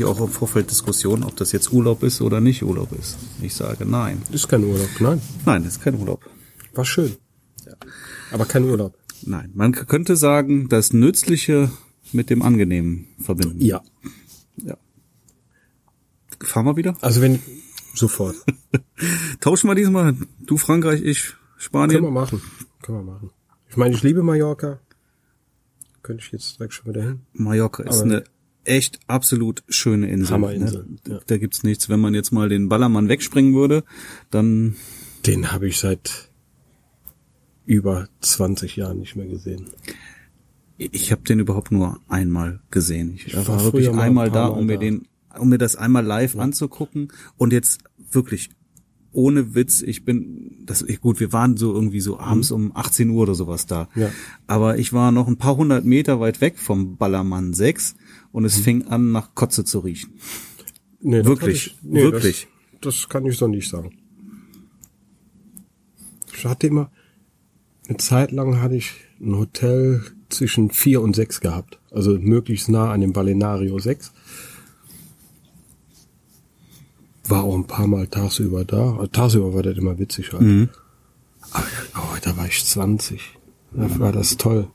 Ich auch im Vorfeld Diskussion, ob das jetzt Urlaub ist oder nicht Urlaub ist. Ich sage nein. Ist kein Urlaub, nein. Nein, das ist kein Urlaub. War schön. Aber kein Urlaub. Nein, man könnte sagen, das Nützliche mit dem Angenehmen verbinden. Ja. ja. Fahren wir wieder? Also wenn, sofort. Tauschen wir diesmal. Du Frankreich, ich Können wir Spanien. machen. Können wir machen. Ich meine, ich liebe Mallorca. Könnte ich jetzt direkt schon wieder hin. Mallorca ist Aber- eine echt absolut schöne Insel. Hammerinsel, Ne? ja. Da gibt's nichts. Wenn man jetzt mal den Ballermann wegspringen würde, dann Den habe ich seit über 20 Jahren nicht mehr gesehen. ich habe den überhaupt nur einmal gesehen. Ich, war war wirklich einmal da, um mir den, um mir das einmal live anzugucken und jetzt wirklich ohne Witz, ich bin, das gut, wir waren so irgendwie so abends um 18 Uhr oder sowas da. Mhm. Ja. Aber ich war noch ein paar hundert Meter weit weg vom Ballermann 6 und Mhm. es fing an nach Kotze zu riechen. Nee, Wirklich, ich, nee, wirklich. Das, das kann ich so nicht sagen. Ich hatte immer, eine Zeit lang hatte ich ein Hotel zwischen vier und sechs gehabt. Also möglichst nah an dem Balenario 6. War auch ein paar Mal tagsüber da. Also tagsüber war das immer witzig halt. Mhm. Aber oh, da war ich 20. Da war das toll.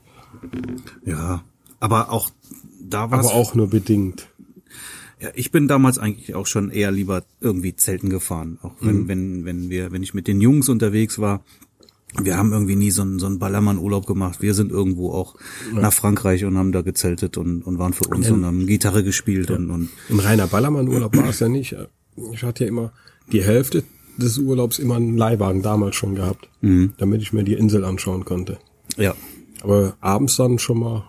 Ja, aber auch da war Aber auch nur bedingt. Ja, ich bin damals eigentlich auch schon eher lieber irgendwie Zelten gefahren. Auch wenn, Mhm. wenn, wenn wir, wenn ich mit den Jungs unterwegs war. Wir haben irgendwie nie so einen, so einen Ballermann-Urlaub gemacht. Wir sind irgendwo auch nach Frankreich und haben da gezeltet und, und waren für uns und haben Gitarre gespielt und, und Ein reiner Ballermann-Urlaub war es ja nicht. Ich hatte ja immer die Hälfte des Urlaubs immer einen Leihwagen damals schon gehabt, damit ich mir die Insel anschauen konnte. ja. Aber abends dann schon mal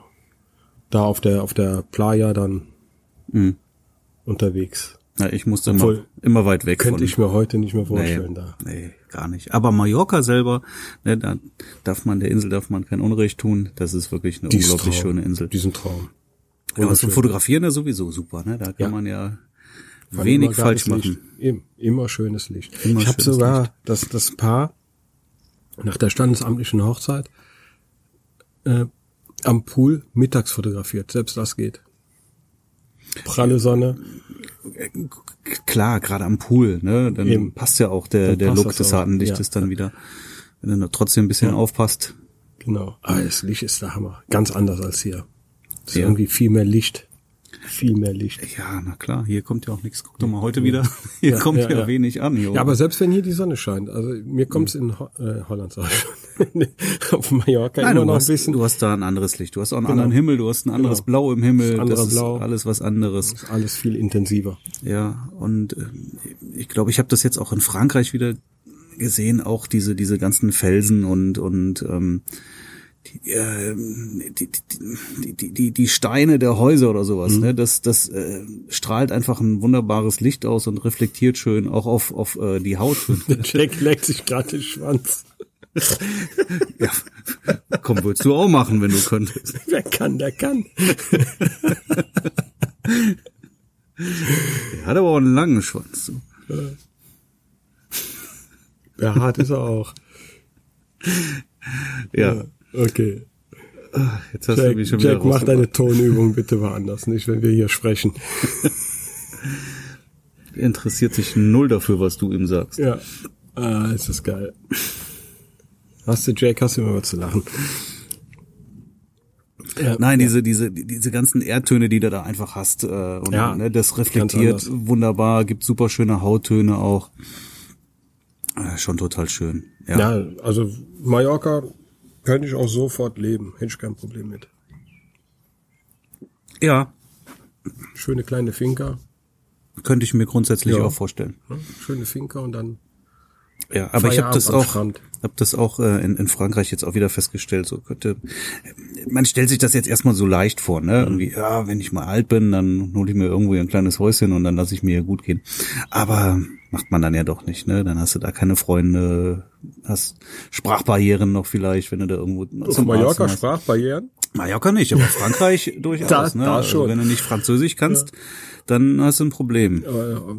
da auf der auf der Playa dann unterwegs. ja ich musste immer, Obwohl, immer weit weg Könnte von. ich mir heute nicht mehr nee, vorstellen da. nee, gar nicht. Aber Mallorca selber, ne, da darf man, der Insel darf man kein Unrecht tun. Das ist wirklich eine Die ist unglaublich Traum. schöne Insel. Diesen Traum. Ja, aber zum. Fotografieren ja sowieso super, ne? Da kann Ja. man ja wenig falsch es Licht. machen. Immer, schönes Licht. Immer ich habe sogar Licht. das, das Paar nach der standesamtlichen Hochzeit äh, am Pool mittags fotografiert. Selbst das geht. Pralle Sonne. Klar, gerade am Pool, ne? Dann Eben. passt ja auch der, Dann der Look des auch. Hartenlichtes Ja. dann wieder. Wenn du noch trotzdem ein bisschen aufpasst. Genau. Aber das Licht ist der Hammer. Ganz anders als hier. Es ist Ja. irgendwie viel mehr Licht. Viel mehr Licht. Ja, na klar, hier kommt ja auch nichts. Guck doch mal heute wieder. Hier Ja, kommt ja, ja, wenig an. Hier Ja, aber selbst wenn hier die Sonne scheint, also mir kommt's in Ho äh, Holland sag ich schon, auf Mallorca Nein, immer du noch hast, ein bisschen. du hast da ein anderes Licht. Du hast auch einen anderen Himmel, du hast ein anderes Genau. Blau im Himmel. Das andere das ist Blau. alles was anderes. ist alles viel intensiver. Ja, und äh, ich glaube, ich habe das jetzt auch in Frankreich wieder gesehen, auch diese diese ganzen Felsen und und ähm, die, äh, die, die, die, die, Steine der Häuser oder sowas, Mhm. ne? Das, das äh, strahlt einfach ein wunderbares Licht aus und reflektiert schön auch auf, auf äh, die Haut. Der Jack leckt sich gerade den Schwanz. ja, komm, würdest du auch machen, wenn du könntest. Wer kann, der kann. Er hat aber auch einen langen Schwanz. So. Ja, hart ist er auch. Ja, Okay. jetzt hast du Jack, mich schon wieder Jack mach deine Tonübung bitte woanders, nicht wenn wir hier sprechen. Er interessiert sich null dafür, was du ihm sagst. Ja. Ah, ist das geil. Hast du, Jack, hast du immer was zu lachen? Ja, Nein, diese, diese, diese ganzen Erdtöne, die du da einfach hast, äh, und Ja, ne, das reflektiert wunderbar, gibt super schöne Hauttöne auch. Äh, schon total schön. Ja. Ja, also Mallorca könnte ich auch sofort leben. Hätte ich kein Problem mit. ja, Schöne kleine Finca. könnte ich mir grundsätzlich Ja. auch vorstellen. ne? Schöne Finca und dann Ja, aber ich habe das auch, Strand. hab das auch äh, in, in Frankreich jetzt auch wieder festgestellt. So könnte, man stellt sich das jetzt erstmal so leicht vor, ne? Irgendwie, ja, wenn ich mal alt bin, dann hole ich mir irgendwo ein kleines Häuschen und dann lasse ich mir hier gut gehen. Aber macht man dann ja doch nicht, ne? Dann hast du da keine Freunde, hast Sprachbarrieren noch vielleicht, wenn du da irgendwo auf zum Mallorca. Sprachbarrieren. Mallorca nicht, aber Frankreich durchaus, Da- ne? da Also schon. wenn du nicht Französisch kannst, dann hast du ein Problem.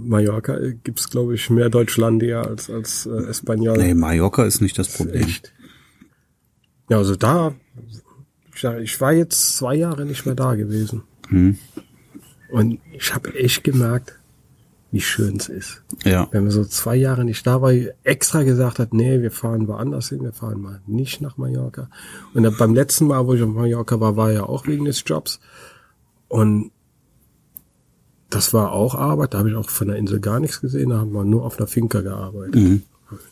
Mallorca gibt's glaube ich mehr Deutschlandia als als äh, Espanol. Nee, Mallorca ist nicht das Problem. Echt. Ja, also da ich, war jetzt zwei Jahre nicht mehr da gewesen. Und ich habe echt gemerkt, wie schön es ist. Ja. Wenn man so zwei Jahre nicht da war, extra gesagt hat, nee, wir fahren woanders hin, wir fahren mal nicht nach Mallorca. Und dann beim letzten Mal, wo ich auf Mallorca war, war ja auch wegen des Jobs. Und das war auch Arbeit, da habe ich auch von der Insel gar nichts gesehen, da haben wir nur auf einer Finca gearbeitet. Mhm.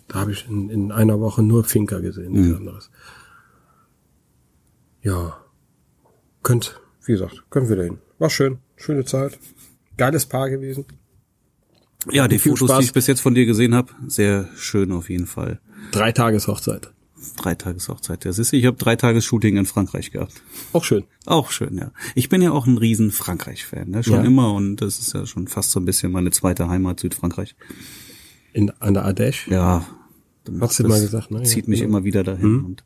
Da habe ich in, in einer Woche nur Finca gesehen, nichts Mhm. anderes. Ja. Könnt, wie gesagt, können wir dahin. War schön, schöne Zeit. Geiles Paar gewesen. Ja, die Viel Fotos, Spaß. die ich bis jetzt von dir gesehen habe, sehr schön auf jeden Fall. Drei Tages Hochzeit. Drei Tages Hochzeit. Das ist, ich habe drei Tages Shooting in Frankreich gehabt. Auch schön. Auch schön, ja. Ich bin ja auch ein riesen Frankreich-Fan, ne? schon Ja. immer und das ist ja schon fast so ein bisschen meine zweite Heimat, Südfrankreich. In, an der Ardèche. Ja. Du das mal gesagt, ne? Zieht Ja, mich genau. immer wieder dahin und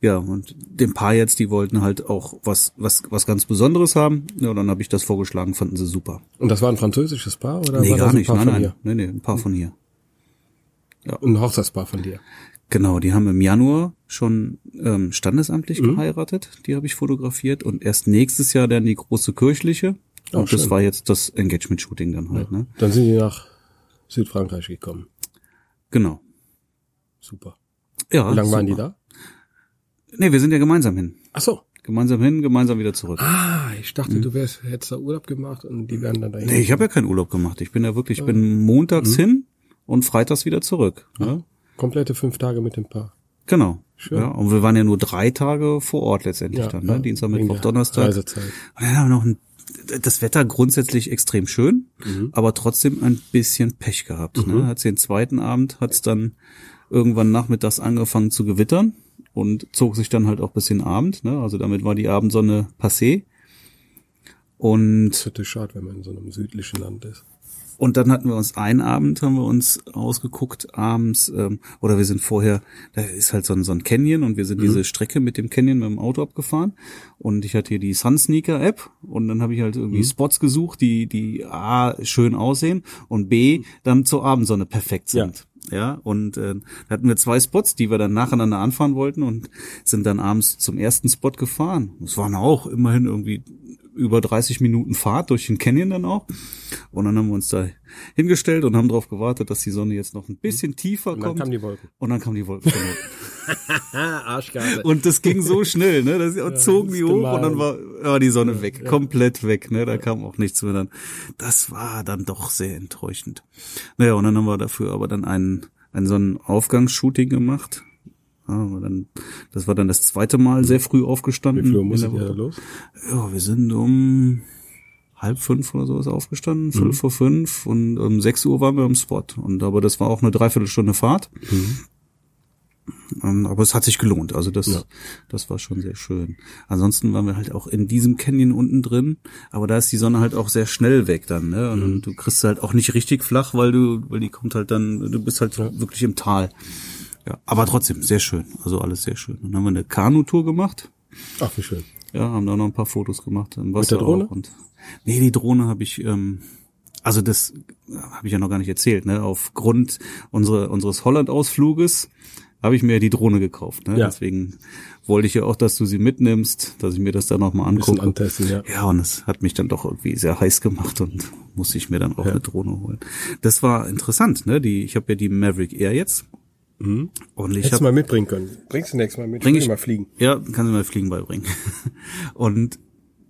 ja und dem Paar jetzt, die wollten halt auch was was was ganz Besonderes haben. Ja, dann habe ich das vorgeschlagen, fanden sie super. Und das war ein französisches Paar oder nee, gar das ein nicht, Paar nein, von nein, dir? nee, nee, ein paar von hier. Ein Hochzeitspaar von dir. Genau, die haben im Januar schon ähm, standesamtlich Mhm. geheiratet, die habe ich fotografiert und erst nächstes Jahr dann die große kirchliche. Oh, und das schön. war jetzt das Engagement-Shooting dann halt, ne? Dann sind die nach Südfrankreich gekommen. Genau. Super. Ja. Wie lange waren die da? Nee, wir sind ja gemeinsam hin. Ach so. Gemeinsam hin, gemeinsam wieder zurück. Ah, ich dachte, du wärst, hättest da Urlaub gemacht und die wären dann dahin. Nee, ich habe ja keinen Urlaub gemacht. Ich bin ja wirklich, ich bin montags hin und freitags wieder zurück. Ja? Komplette fünf Tage mit dem Paar. Genau. Schön. Ja, und wir waren ja nur drei Tage vor Ort letztendlich Ja, dann, ne? ja, Dienstag, Mittwoch, Donnerstag. Reisezeit. Und dann haben wir noch ein, das Wetter grundsätzlich extrem schön, Mhm. aber trotzdem ein bisschen Pech gehabt. Ne? Hat's den zweiten Abend, hat's dann irgendwann nachmittags angefangen zu gewittern und zog sich dann halt auch bis den Abend. Ne? Also damit war die Abendsonne passé. Und Das ist natürlich schade, wenn man in so einem südlichen Land ist. Und dann hatten wir uns einen Abend, haben wir uns ausgeguckt abends, ähm, oder wir sind vorher, da ist halt so ein, so ein Canyon und wir sind diese Strecke mit dem Canyon mit dem Auto abgefahren. Und ich hatte hier die Sunsneaker App und dann habe ich halt irgendwie Spots gesucht, die, die A, schön aussehen und B, dann zur Abendsonne perfekt sind. Ja, und äh, da hatten wir zwei Spots, die wir dann nacheinander anfahren wollten und sind dann abends zum ersten Spot gefahren. Es waren auch immerhin irgendwie über 30 Minuten Fahrt durch den Canyon dann auch. Und dann haben wir uns da hingestellt und haben darauf gewartet, dass die Sonne jetzt noch ein bisschen tiefer Und dann kommt. kamen die Wolken. und dann kamen die Wolken. Ah, Arschkarte. und das ging so schnell, ne? Das zogen das die hoch gemein. und dann war, war die Sonne weg, komplett weg, ne? Da kam auch nichts mehr dann. Das war dann doch sehr enttäuschend. Naja, und dann haben wir dafür aber dann einen, einen so ein Aufgangsshooting gemacht. Ja, dann, das war dann das zweite Mal sehr früh aufgestanden. Wie ihr da Woche. los? Ja, wir sind um halb fünf oder sowas aufgestanden, Mhm. fünf vor fünf und um sechs Uhr waren wir im Spot. Und aber das war auch eine Dreiviertelstunde Fahrt. Ähm, Aber es hat sich gelohnt. Also das, Mhm. Ja. das war schon sehr schön. Ansonsten waren wir halt auch in diesem Canyon unten drin, aber da ist die Sonne halt auch sehr schnell weg dann, ne? Und Mhm. du kriegst halt auch nicht richtig flach, weil du, weil die kommt halt dann, du bist halt wirklich im Tal. Ja, aber trotzdem sehr schön. Also alles sehr schön. Dann haben wir eine Kanutour gemacht. Ach, wie schön. Ja, haben da noch ein paar Fotos gemacht im Wasser der Drohne? auch. Und nee, die Drohne habe ich, ähm, also das habe ich ja noch gar nicht erzählt. Ne? Aufgrund unsere, unseres Holland-Ausfluges habe ich mir die Drohne gekauft. Ne? Ja. Deswegen wollte ich ja auch, dass du sie mitnimmst, dass ich mir das dann nochmal Ein bisschen angucke. antesten, ja. Ja, und es hat mich dann doch irgendwie sehr heiß gemacht und musste ich mir dann auch Ja. eine Drohne holen. Das war interessant, ne? Die, ich habe ja die Maverick Air jetzt. Und ich Hättest du habe mal mitbringen können. Bringst du nächstes Mal mit? Bring will ich- mal fliegen. ja, kann sie mal Fliegen beibringen. Und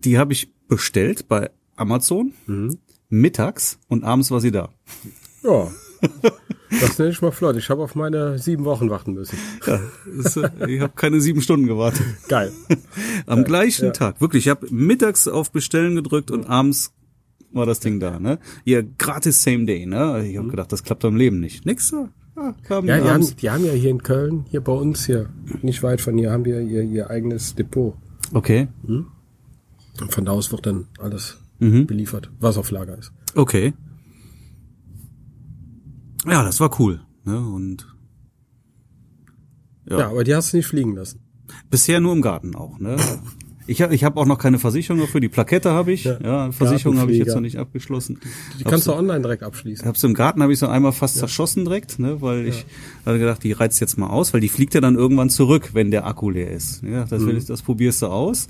die habe ich bestellt bei Amazon mittags und abends war sie da. Ja. Das nenne ich mal flott. Ich habe auf meine sieben Wochen warten müssen. Ja, das, äh, ich habe keine sieben Stunden gewartet. Geil. Am gleichen ja. Tag. Wirklich, ich habe mittags auf Bestellen gedrückt und abends war das Ding da. Ne? Ihr gratis Same Day. Ne? Ich habe gedacht, das klappt im Leben nicht. Nix da. Ja, kam Ja, die haben, die haben ja hier in Köln, hier bei uns hier, nicht weit von hier, haben ja ihr, ihr eigenes Depot. Okay, Und von da aus wird dann alles Mhm. beliefert, was auf Lager ist. okay. Ja, das war cool. Ne? Und Ja, aber die hast du nicht fliegen lassen. Bisher nur im Garten auch, ne? Ich habe ich hab auch noch keine Versicherung dafür. Die Plakette habe ich. Ja. Ja, Versicherung habe ich jetzt noch nicht abgeschlossen. Die kannst du online direkt abschließen. Hab's im Garten habe ich so einmal fast zerschossen direkt, ne, weil ich hatte gedacht, die reizt jetzt mal aus, weil die fliegt ja dann irgendwann zurück, wenn der Akku leer ist. Ja, das, will ich, das probierst du aus.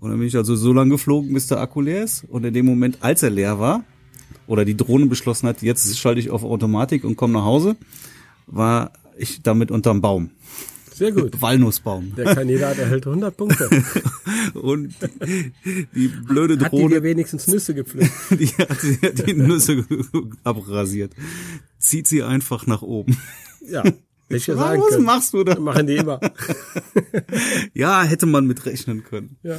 Und dann bin ich also so lange geflogen, bis der Akku leer ist. Und in dem Moment, als er leer war, oder die Drohne beschlossen hat, jetzt schalte ich auf Automatik und komme nach Hause, war ich damit unterm Baum. Sehr gut. Walnussbaum. Der Kandidat erhält 100 Punkte. und die blöde Hat die Drohne, dir wenigstens Nüsse gepflückt? die hat sie die Nüsse abrasiert. Zieht sie einfach nach oben. Ja. Hätte ich sagen Was können. machst du da? Machen die immer. Ja, hätte man mit rechnen können. Ja.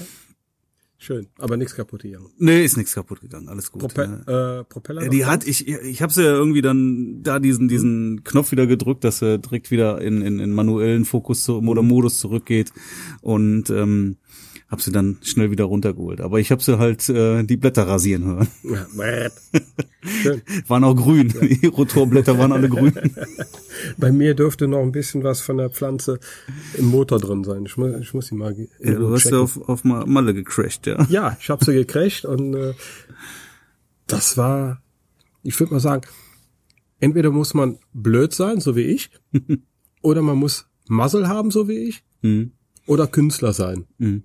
Schön. Aber nichts kaputt gegangen. Nee, ist nichts kaputt gegangen, alles gut. Prope ja. äh, Propeller? Ja, noch die hat, ich, ich habe sie ja irgendwie dann da diesen diesen Knopf wieder gedrückt, dass er direkt wieder in, in, in manuellen Fokus zu, oder Modus zurückgeht und ähm, habe sie dann schnell wieder runtergeholt. Aber ich habe sie halt äh, die Blätter rasieren hören. Ja. Waren auch grün. Die Rotorblätter waren alle grün. Bei mir dürfte noch ein bisschen was von der Pflanze im Motor drin sein. Ich muss, ich muss die mal Ja, du hast checken. ja auf, auf Ma- Malle gecrashed, ja. Ja, ich habe sie gekriegt und äh, das war, ich würde mal sagen, entweder muss man blöd sein, so wie ich, oder man muss Muzzle haben, so wie ich, Mhm. oder Künstler sein, Mhm.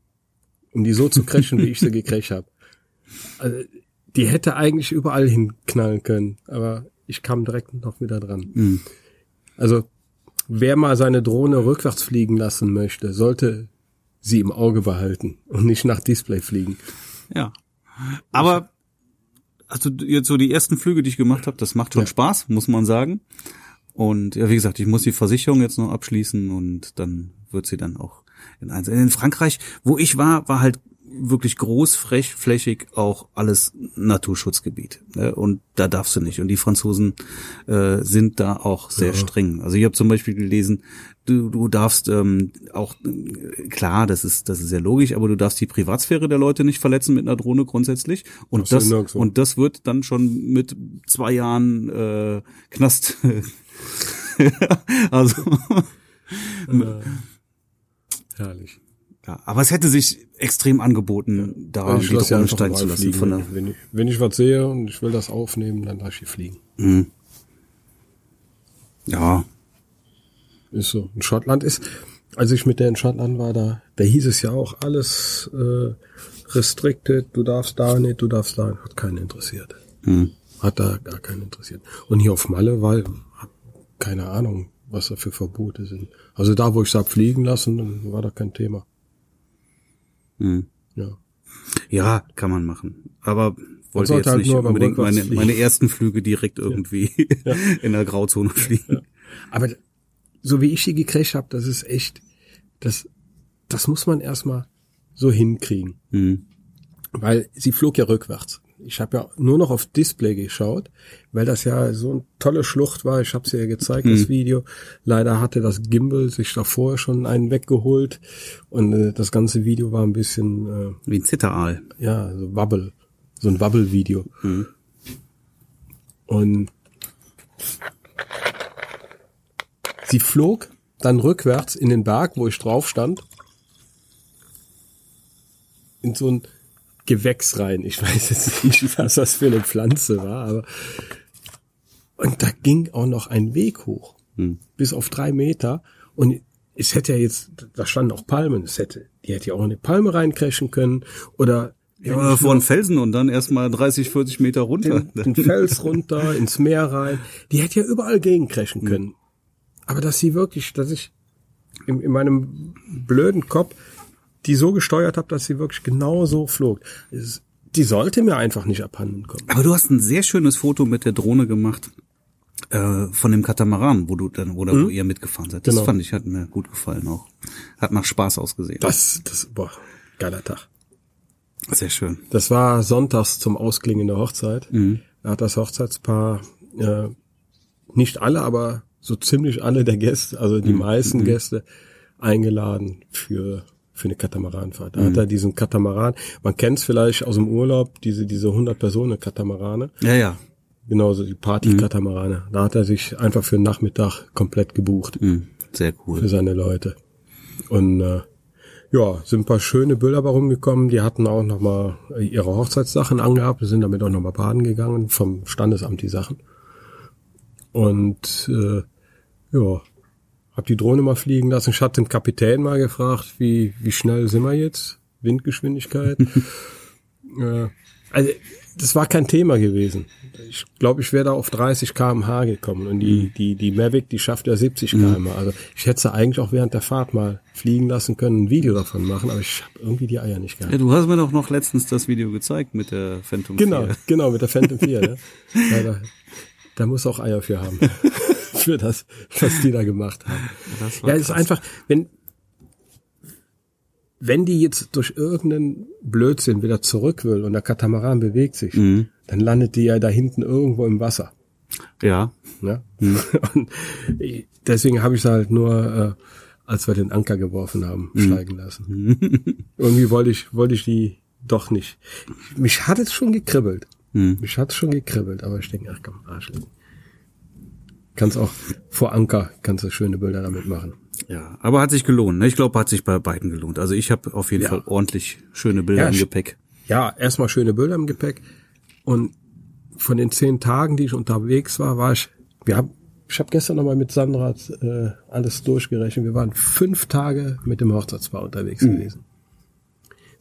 Um die so zu crashen, wie ich sie gekriegt habe. Also, die hätte eigentlich überall hinknallen können, aber ich kam direkt noch wieder dran. Mhm. Also, wer mal seine Drohne rückwärts fliegen lassen möchte, sollte sie im Auge behalten und nicht nach Display fliegen. Ja. Aber also jetzt so die ersten Flüge, die ich gemacht habe, das macht schon Ja. Spaß, muss man sagen. Und ja, wie gesagt, ich muss die Versicherung jetzt noch abschließen und dann wird sie dann auch in eins. In Frankreich, wo ich war, war halt wirklich großflächig auch alles Naturschutzgebiet. Ne? Und da darfst du nicht. Und die Franzosen äh, sind da auch sehr Ja. streng. Also ich habe zum Beispiel gelesen, du, du darfst ähm, auch klar, das ist das ist sehr logisch, aber du darfst die Privatsphäre der Leute nicht verletzen mit einer Drohne grundsätzlich. Und so, das und das wird dann schon mit zwei Jahren äh, Knast. also herrlich. ja, aber es hätte sich extrem angeboten, da Ich die Drohne steigen zu lassen. fliegen. Von der, wenn, ich, wenn ich was sehe und ich will das aufnehmen, dann lasse ich fliegen. Mhm. Ja, Ist so. In Schottland ist, als ich mit der in Schottland war, da, da hieß es ja auch alles äh, restricted, du darfst da nicht, du darfst da nicht. Hat keinen interessiert. mhm. Hat da gar keinen interessiert. Und hier auf Malle hat keine Ahnung, was da für Verbote sind. Also da, wo ich es fliegen lassen, dann war da kein Thema. Mhm. Ja. ja, kann man machen. Aber wollte jetzt halt nicht unbedingt meine, meine ersten Flüge direkt irgendwie in der Grauzone fliegen. Aber so wie ich sie gekriegt habe, das ist echt, das, das muss man erstmal so hinkriegen. Mhm. Weil sie flog ja rückwärts. Ich habe ja nur noch auf Display geschaut, weil das ja so eine tolle Schlucht war. Ich habe sie ja gezeigt, das Video. Leider hatte das Gimbal sich da vorher schon einen weggeholt und äh, das ganze Video war ein bisschen, äh, Wie ein Zitteraal. ja, so Wabble, so ein Wabble-Video. Und sie flog dann rückwärts in den Berg, wo ich drauf stand, in so ein Gewächs rein. Ich weiß jetzt nicht, was das für eine Pflanze war, aber und da ging auch noch ein Weg hoch, Hm. bis auf drei Meter. Und es hätte ja jetzt, da standen auch Palmen, es hätte, die hätte ja auch in eine Palme reincrashen können oder Ja, oder vor einen Felsen und dann erstmal 30, 40 Meter runter. den, den Fels runter, ins Meer rein. Die hätte ja überall gegencrashen können. Aber dass sie wirklich, dass ich in, in meinem blöden Kopf die so gesteuert habe, dass sie wirklich genau so flog. Die sollte mir einfach nicht abhanden kommen. Aber du hast ein sehr schönes Foto mit der Drohne gemacht äh, von dem Katamaran, wo du dann oder wo ihr mitgefahren seid. Das Genau. fand ich hat mir gut gefallen auch. Hat nach Spaß ausgesehen. Das, das, boah, geiler Tag. sehr schön. Das war sonntags zum Ausklingen der Hochzeit. Da hat das Hochzeitspaar, äh, nicht alle, aber so ziemlich alle der Gäste, also die meisten Gäste, eingeladen für für eine Katamaranfahrt. Da hat er diesen Katamaran, man kennt es vielleicht aus dem Urlaub, diese diese 100 Personen Katamarane, Ja, ja. genauso die Party-Katamarane. Da hat er sich einfach für den Nachmittag komplett gebucht Mhm. Sehr für cool. seine Leute. Und äh, ja, sind ein paar schöne Bilder bei rumgekommen. Die hatten auch nochmal ihre Hochzeitssachen angehabt, sind damit auch nochmal baden gegangen, vom Standesamt die Sachen. Und äh, ja, hab die Drohne mal fliegen lassen. Ich hatte den Kapitän mal gefragt, wie, wie schnell sind wir jetzt? Windgeschwindigkeit. äh, also das war kein Thema gewesen. Ich glaube, ich wäre da auf 30 km/h gekommen und die die die Mavic, die schafft ja 70 km. Also ich hätte sie eigentlich auch während der Fahrt mal fliegen lassen können, ein Video davon machen, aber ich habe irgendwie die Eier nicht gehabt. Ja, du hast mir doch noch letztens das Video gezeigt mit der Phantom Genau, 4. genau mit der Phantom 4. ne? ja, da, da muss auch Eier für haben. für das, was die da gemacht haben. Ja, es ist einfach, wenn, wenn die jetzt durch irgendeinen Blödsinn wieder zurück will und der Katamaran bewegt sich, Mhm. dann landet die ja da hinten irgendwo im Wasser. Ja, Ne? Mhm. Und deswegen habe ich sie halt nur, äh, als wir den Anker geworfen haben, Mhm. steigen lassen. Irgendwie wollte ich, wollte ich die doch nicht. Mich hat es schon gekribbelt. Mhm. Mich hat es schon gekribbelt, aber ich denke, ach komm, Arschlein. Kannst auch vor Anker, kannst du schöne Bilder damit machen. ja, aber hat sich gelohnt. Ne? Ich glaube, hat sich bei beiden gelohnt. Also ich habe auf jeden Ja. Fall ordentlich schöne Bilder Ja, im Gepäck. ja, erstmal schöne Bilder im Gepäck. Und von den zehn Tagen, die ich unterwegs war, war ich, wir haben, ich habe gestern nochmal mit Sandra äh, alles durchgerechnet. Wir waren fünf Tage mit dem Hochzeitspaar unterwegs gewesen.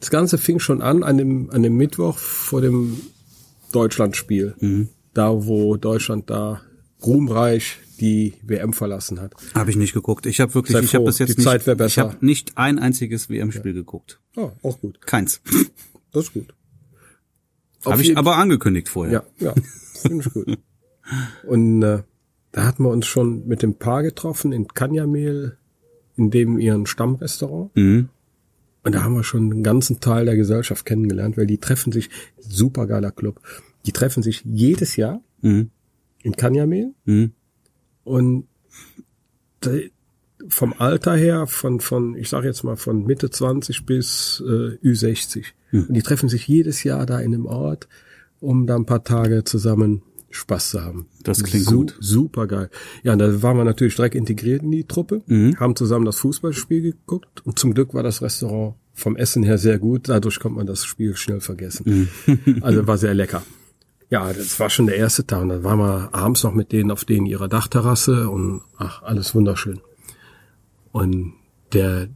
Das Ganze fing schon an an dem, an dem Mittwoch vor dem Deutschlandspiel. Da, wo Deutschland da ruhmreich die WM verlassen hat. Habe ich nicht geguckt. Ich habe wirklich, Sei ich habe bis jetzt die nicht, Zeit wär ich habe nicht ein einziges WM-Spiel geguckt. Oh, auch gut. Keins. Das ist gut. Habe ich aber angekündigt vorher. Ja, ja, finde ich gut. Und äh, da hatten wir uns schon mit dem Paar getroffen in Kanyamehl, in dem ihren Stammrestaurant. Mhm. Und da haben wir schon einen ganzen Teil der Gesellschaft kennengelernt, weil die treffen sich, supergeiler Club, die treffen sich jedes Jahr Mhm. In Kanyamehl Mhm. und vom Alter her, von, von, ich sage jetzt mal von Mitte 20 bis äh, Ü60. Und die treffen sich jedes Jahr da in dem Ort, um da ein paar Tage zusammen Spaß zu haben. Das klingt gut. Super geil. Ja, und da waren wir natürlich direkt integriert in die Truppe, Mhm. haben zusammen das Fußballspiel geguckt und zum Glück war das Restaurant vom Essen her sehr gut. Dadurch konnte man das Spiel schnell vergessen. Mhm. also war sehr lecker. Ja, das war schon der erste Tag und dann waren wir abends noch mit denen auf denen ihrer Dachterrasse und ach, alles wunderschön. Und der,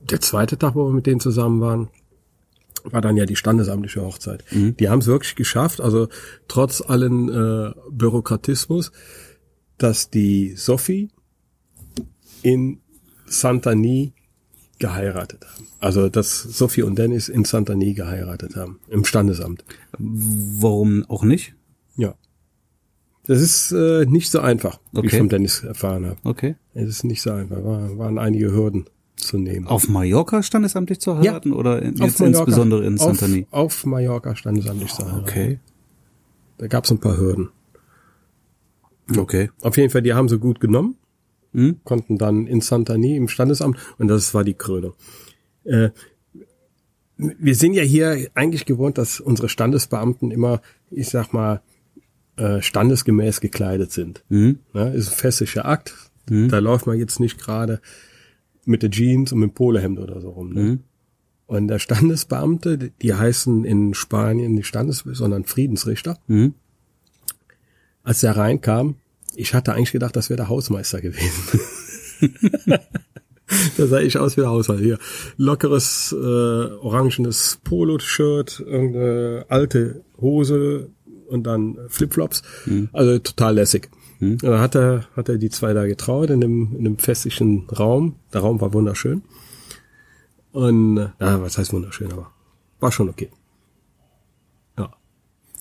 der zweite Tag, wo wir mit denen zusammen waren, war dann ja die standesamtliche Hochzeit. Die haben es wirklich geschafft, also trotz allen äh, Bürokratismus, dass die Sophie in Santani geheiratet haben. Also dass Sophie und Dennis in Santani geheiratet haben, im Standesamt. Warum auch nicht? Ja. Das ist äh, nicht so einfach, wie ich Okay. vom Dennis erfahren habe. Okay. Es ist nicht so einfach, war, waren einige Hürden zu nehmen. Auf Mallorca standesamtlich zu heiraten oder in, jetzt Mallorca. insbesondere in Santani? Auf, auf Mallorca standesamtlich zu heiraten. Okay. Da gab es ein paar Hürden. Okay. Auf jeden Fall, die haben sie gut genommen, Hm? konnten dann in Santani im Standesamt und das war die Krönung. Äh, wir sind ja hier eigentlich gewohnt, dass unsere Standesbeamten immer, ich sag mal, äh, standesgemäß gekleidet sind. Mhm. Ne? Ist ein festlicher Akt. Da läuft man jetzt nicht gerade mit der Jeans und mit dem Polohemd oder so rum. Ne? Mhm. Und der Standesbeamte, die heißen in Spanien nicht Standes, sondern Friedensrichter. Mhm. Als der reinkam, ich hatte eigentlich gedacht, das wäre der Hausmeister gewesen. da sah ich aus wie der Hausmeister. Hier, lockeres, äh, orangenes Polo-Shirt, irgendeine alte Hose und dann Flipflops. Also total lässig. Und dann hat er, hat er die zwei da getraut in dem, in dem festlichen Raum. Der Raum war wunderschön. Und, äh, ja, was heißt wunderschön, aber war schon okay.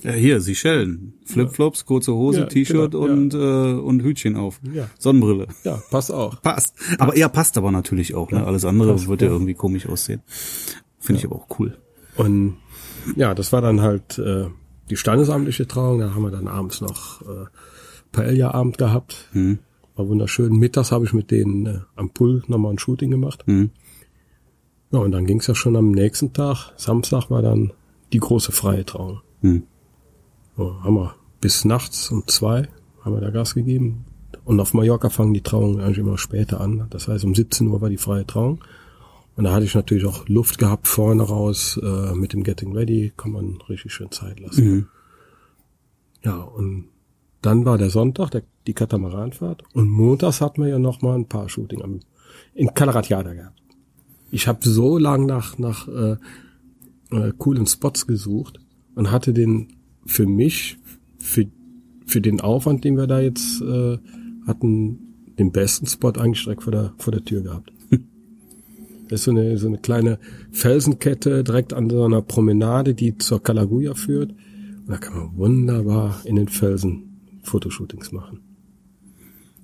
Ja. Ja, hier, Seychellen. Flipflops, kurze Hose, Ja, T-Shirt genau, ja. und, äh, und Hütchen auf. Ja. Sonnenbrille. Ja, passt auch. Passt. Aber ja, passt aber natürlich auch. Ne? Alles andere passt, wird ja ja. irgendwie komisch aussehen. Finde ich aber auch cool. Und ja, das war dann halt äh, die standesamtliche Trauung. Da haben wir dann abends noch äh, Paella-Abend gehabt. Mhm. War wunderschön. Mittags habe ich mit denen äh, am Pool nochmal ein Shooting gemacht. Mhm. Ja, und dann ging's ja schon am nächsten Tag, Samstag, war dann die große freie Trauung. Mhm. Haben wir bis nachts um zwei haben wir da Gas gegeben. Und auf Mallorca fangen die Trauungen eigentlich immer später an. Das heißt, um 17 Uhr war die freie Trauung. Und da hatte ich natürlich auch Luft gehabt vorne raus äh, mit dem Getting Ready, kann man richtig schön Zeit lassen. Mhm. Ja, und dann war der Sonntag, der, die Katamaranfahrt. Und montags hatten wir ja noch mal ein Paar Shooting am, in Calaratiada gehabt. Ich habe so lang nach, nach äh, äh, coolen Spots gesucht und hatte den für mich, für, für den Aufwand, den wir da jetzt äh, hatten, den besten Spot eigentlich direkt vor der, vor der Tür gehabt. Das ist so eine, so eine kleine Felsenkette direkt an so einer Promenade, die zur Kalaguya führt. Und da kann man wunderbar in den Felsen Fotoshootings machen.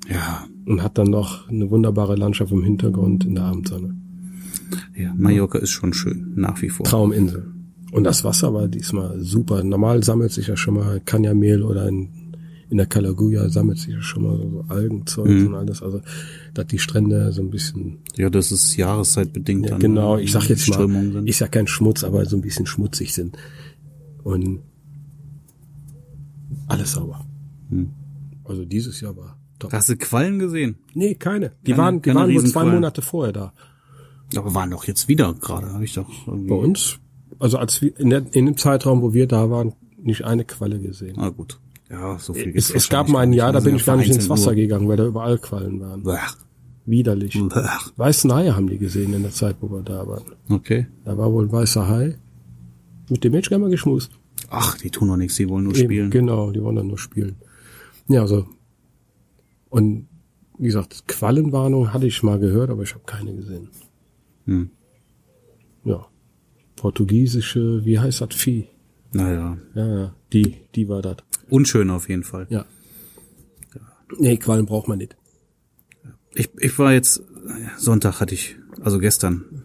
Ja, Und hat dann noch eine wunderbare Landschaft im Hintergrund in der Abendsonne. ja, Mallorca ist schon schön, nach wie vor. Trauminsel. Und das Wasser war diesmal super. Normal sammelt sich ja schon mal Kanyamehl oder in, in der Kalaguya sammelt sich ja schon mal so Algenzeug Mhm. und alles. Also, dass die Strände so ein bisschen, Ja, das ist jahreszeitbedingt. ja, genau, ich sag jetzt mal, sind. ist ja kein Schmutz, aber so ein bisschen schmutzig sind. Und alles sauber. Hm. Also dieses Jahr war top. Hast du Quallen gesehen? Nee, keine. Die Keine- waren, die waren nur zwei. Monate vorher da. Aber waren doch jetzt wieder gerade, habe ich doch. Bei uns, also als wir in, der, in dem Zeitraum, wo wir da waren, nicht eine Qualle gesehen. Ah, gut. Ja, so viel Es, es gab mal ein. Jahr, da bin ich gar nicht ins Wasser nur. gegangen, weil da überall Quallen waren. Bäh. Widerlich. Bäh. Weißen Haie haben die gesehen in der Zeit, wo wir da waren. Okay. Da war wohl ein weißer Hai. Mit dem gerne mal geschmust. Ach, die tun doch nichts, die wollen nur Eben, spielen. Genau, die wollen dann nur spielen. Ja, also. Und wie gesagt, Quallenwarnung hatte ich mal gehört, aber ich habe keine gesehen. Hm. Ja. Portugiesische, wie heißt das Vieh? Naja, Ja, ja, die, die war das. unschön auf jeden Fall. Ja. Nee, Quallen braucht man nicht. Ich, ich war jetzt, Sonntag hatte ich, also gestern,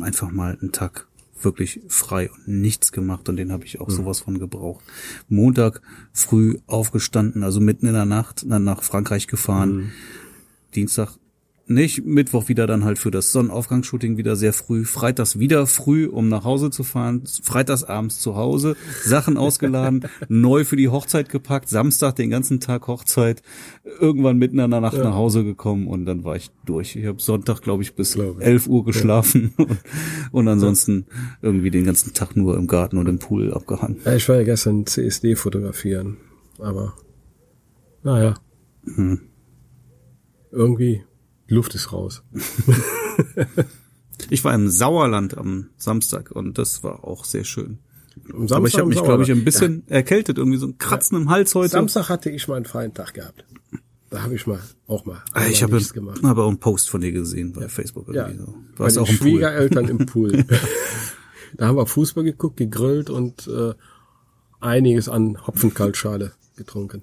einfach mal einen Tag wirklich frei und nichts gemacht und den habe ich auch sowas von gebraucht. Montag früh aufgestanden, also mitten in der Nacht, dann nach Frankreich gefahren. Dienstag nicht, Mittwoch wieder dann halt für das Sonnenaufgangsshooting wieder sehr früh, freitags wieder früh, um nach Hause zu fahren, freitags abends zu Hause, Sachen ausgeladen, neu für die Hochzeit gepackt, Samstag den ganzen Tag Hochzeit, irgendwann mitten in der Nacht nach Hause gekommen und dann war ich durch. Ich habe Sonntag, glaube ich, bis Glaube ich. 11 Uhr geschlafen und, und ansonsten irgendwie den ganzen Tag nur im Garten und im Pool abgehangen. Ja, ich war ja gestern CSD fotografieren, aber naja. Hm. Irgendwie, Luft ist raus. Ich war im Sauerland am Samstag und das war auch sehr schön. Am Aber ich habe mich, glaube ich, ein bisschen erkältet, irgendwie so ein Kratzen im Hals Ja, heute. Samstag hatte ich mal einen freien Tag gehabt. Da habe ich mal auch mal. Ah, ich habe hab auch einen Post von dir gesehen bei Facebook. Ja, so. Bei den auch im Pool. Schwiegereltern im Pool. da haben wir Fußball geguckt, gegrillt und äh, einiges an Hopfenkaltschale getrunken.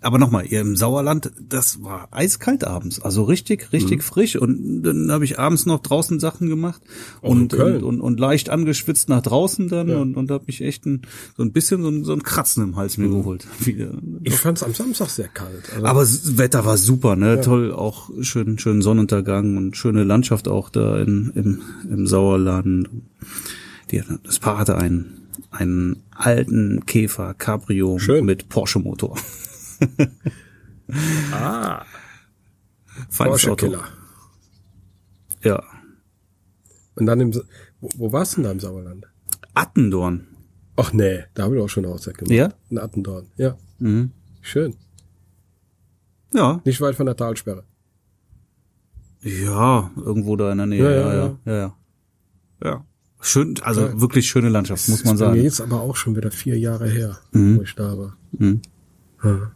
Aber nochmal, ihr im Sauerland, das war eiskalt abends, also richtig, richtig Mhm. frisch. Und dann habe ich abends noch draußen Sachen gemacht und, und, und, und leicht angeschwitzt nach draußen dann Ja. und, und habe mich echt ein, so ein bisschen so ein, so ein Kratzen im Hals mir Mhm. geholt. Wieder. Ich fand es am Samstag sehr kalt. Also, Aber das Wetter war super, ne? Toll, auch schön, schön Sonnenuntergang und schöne Landschaft auch da in, im, im Sauerland. Die, das Paar hatte einen, einen alten Käfer Cabrio Schön. mit Porsche Motor. ah, Feines Porsche Auto. Killer. Ja. Und dann im, wo, wo warst du denn da im Sauerland? Attendorn. Ach nee, da habe ich auch schon eine Hochzeit gemacht. Ja? In Attendorn. Ja, Mhm. schön. Ja. Nicht weit von der Talsperre. Ja, irgendwo da in der Nähe. Ja, Ja, ja, ja, ja. ja. ja. Schön, also Ja. wirklich schöne Landschaft, muss man bei mir sagen. jetzt aber auch schon wieder vier Jahre her, Mhm. wo ich da war. Mhm. Ja.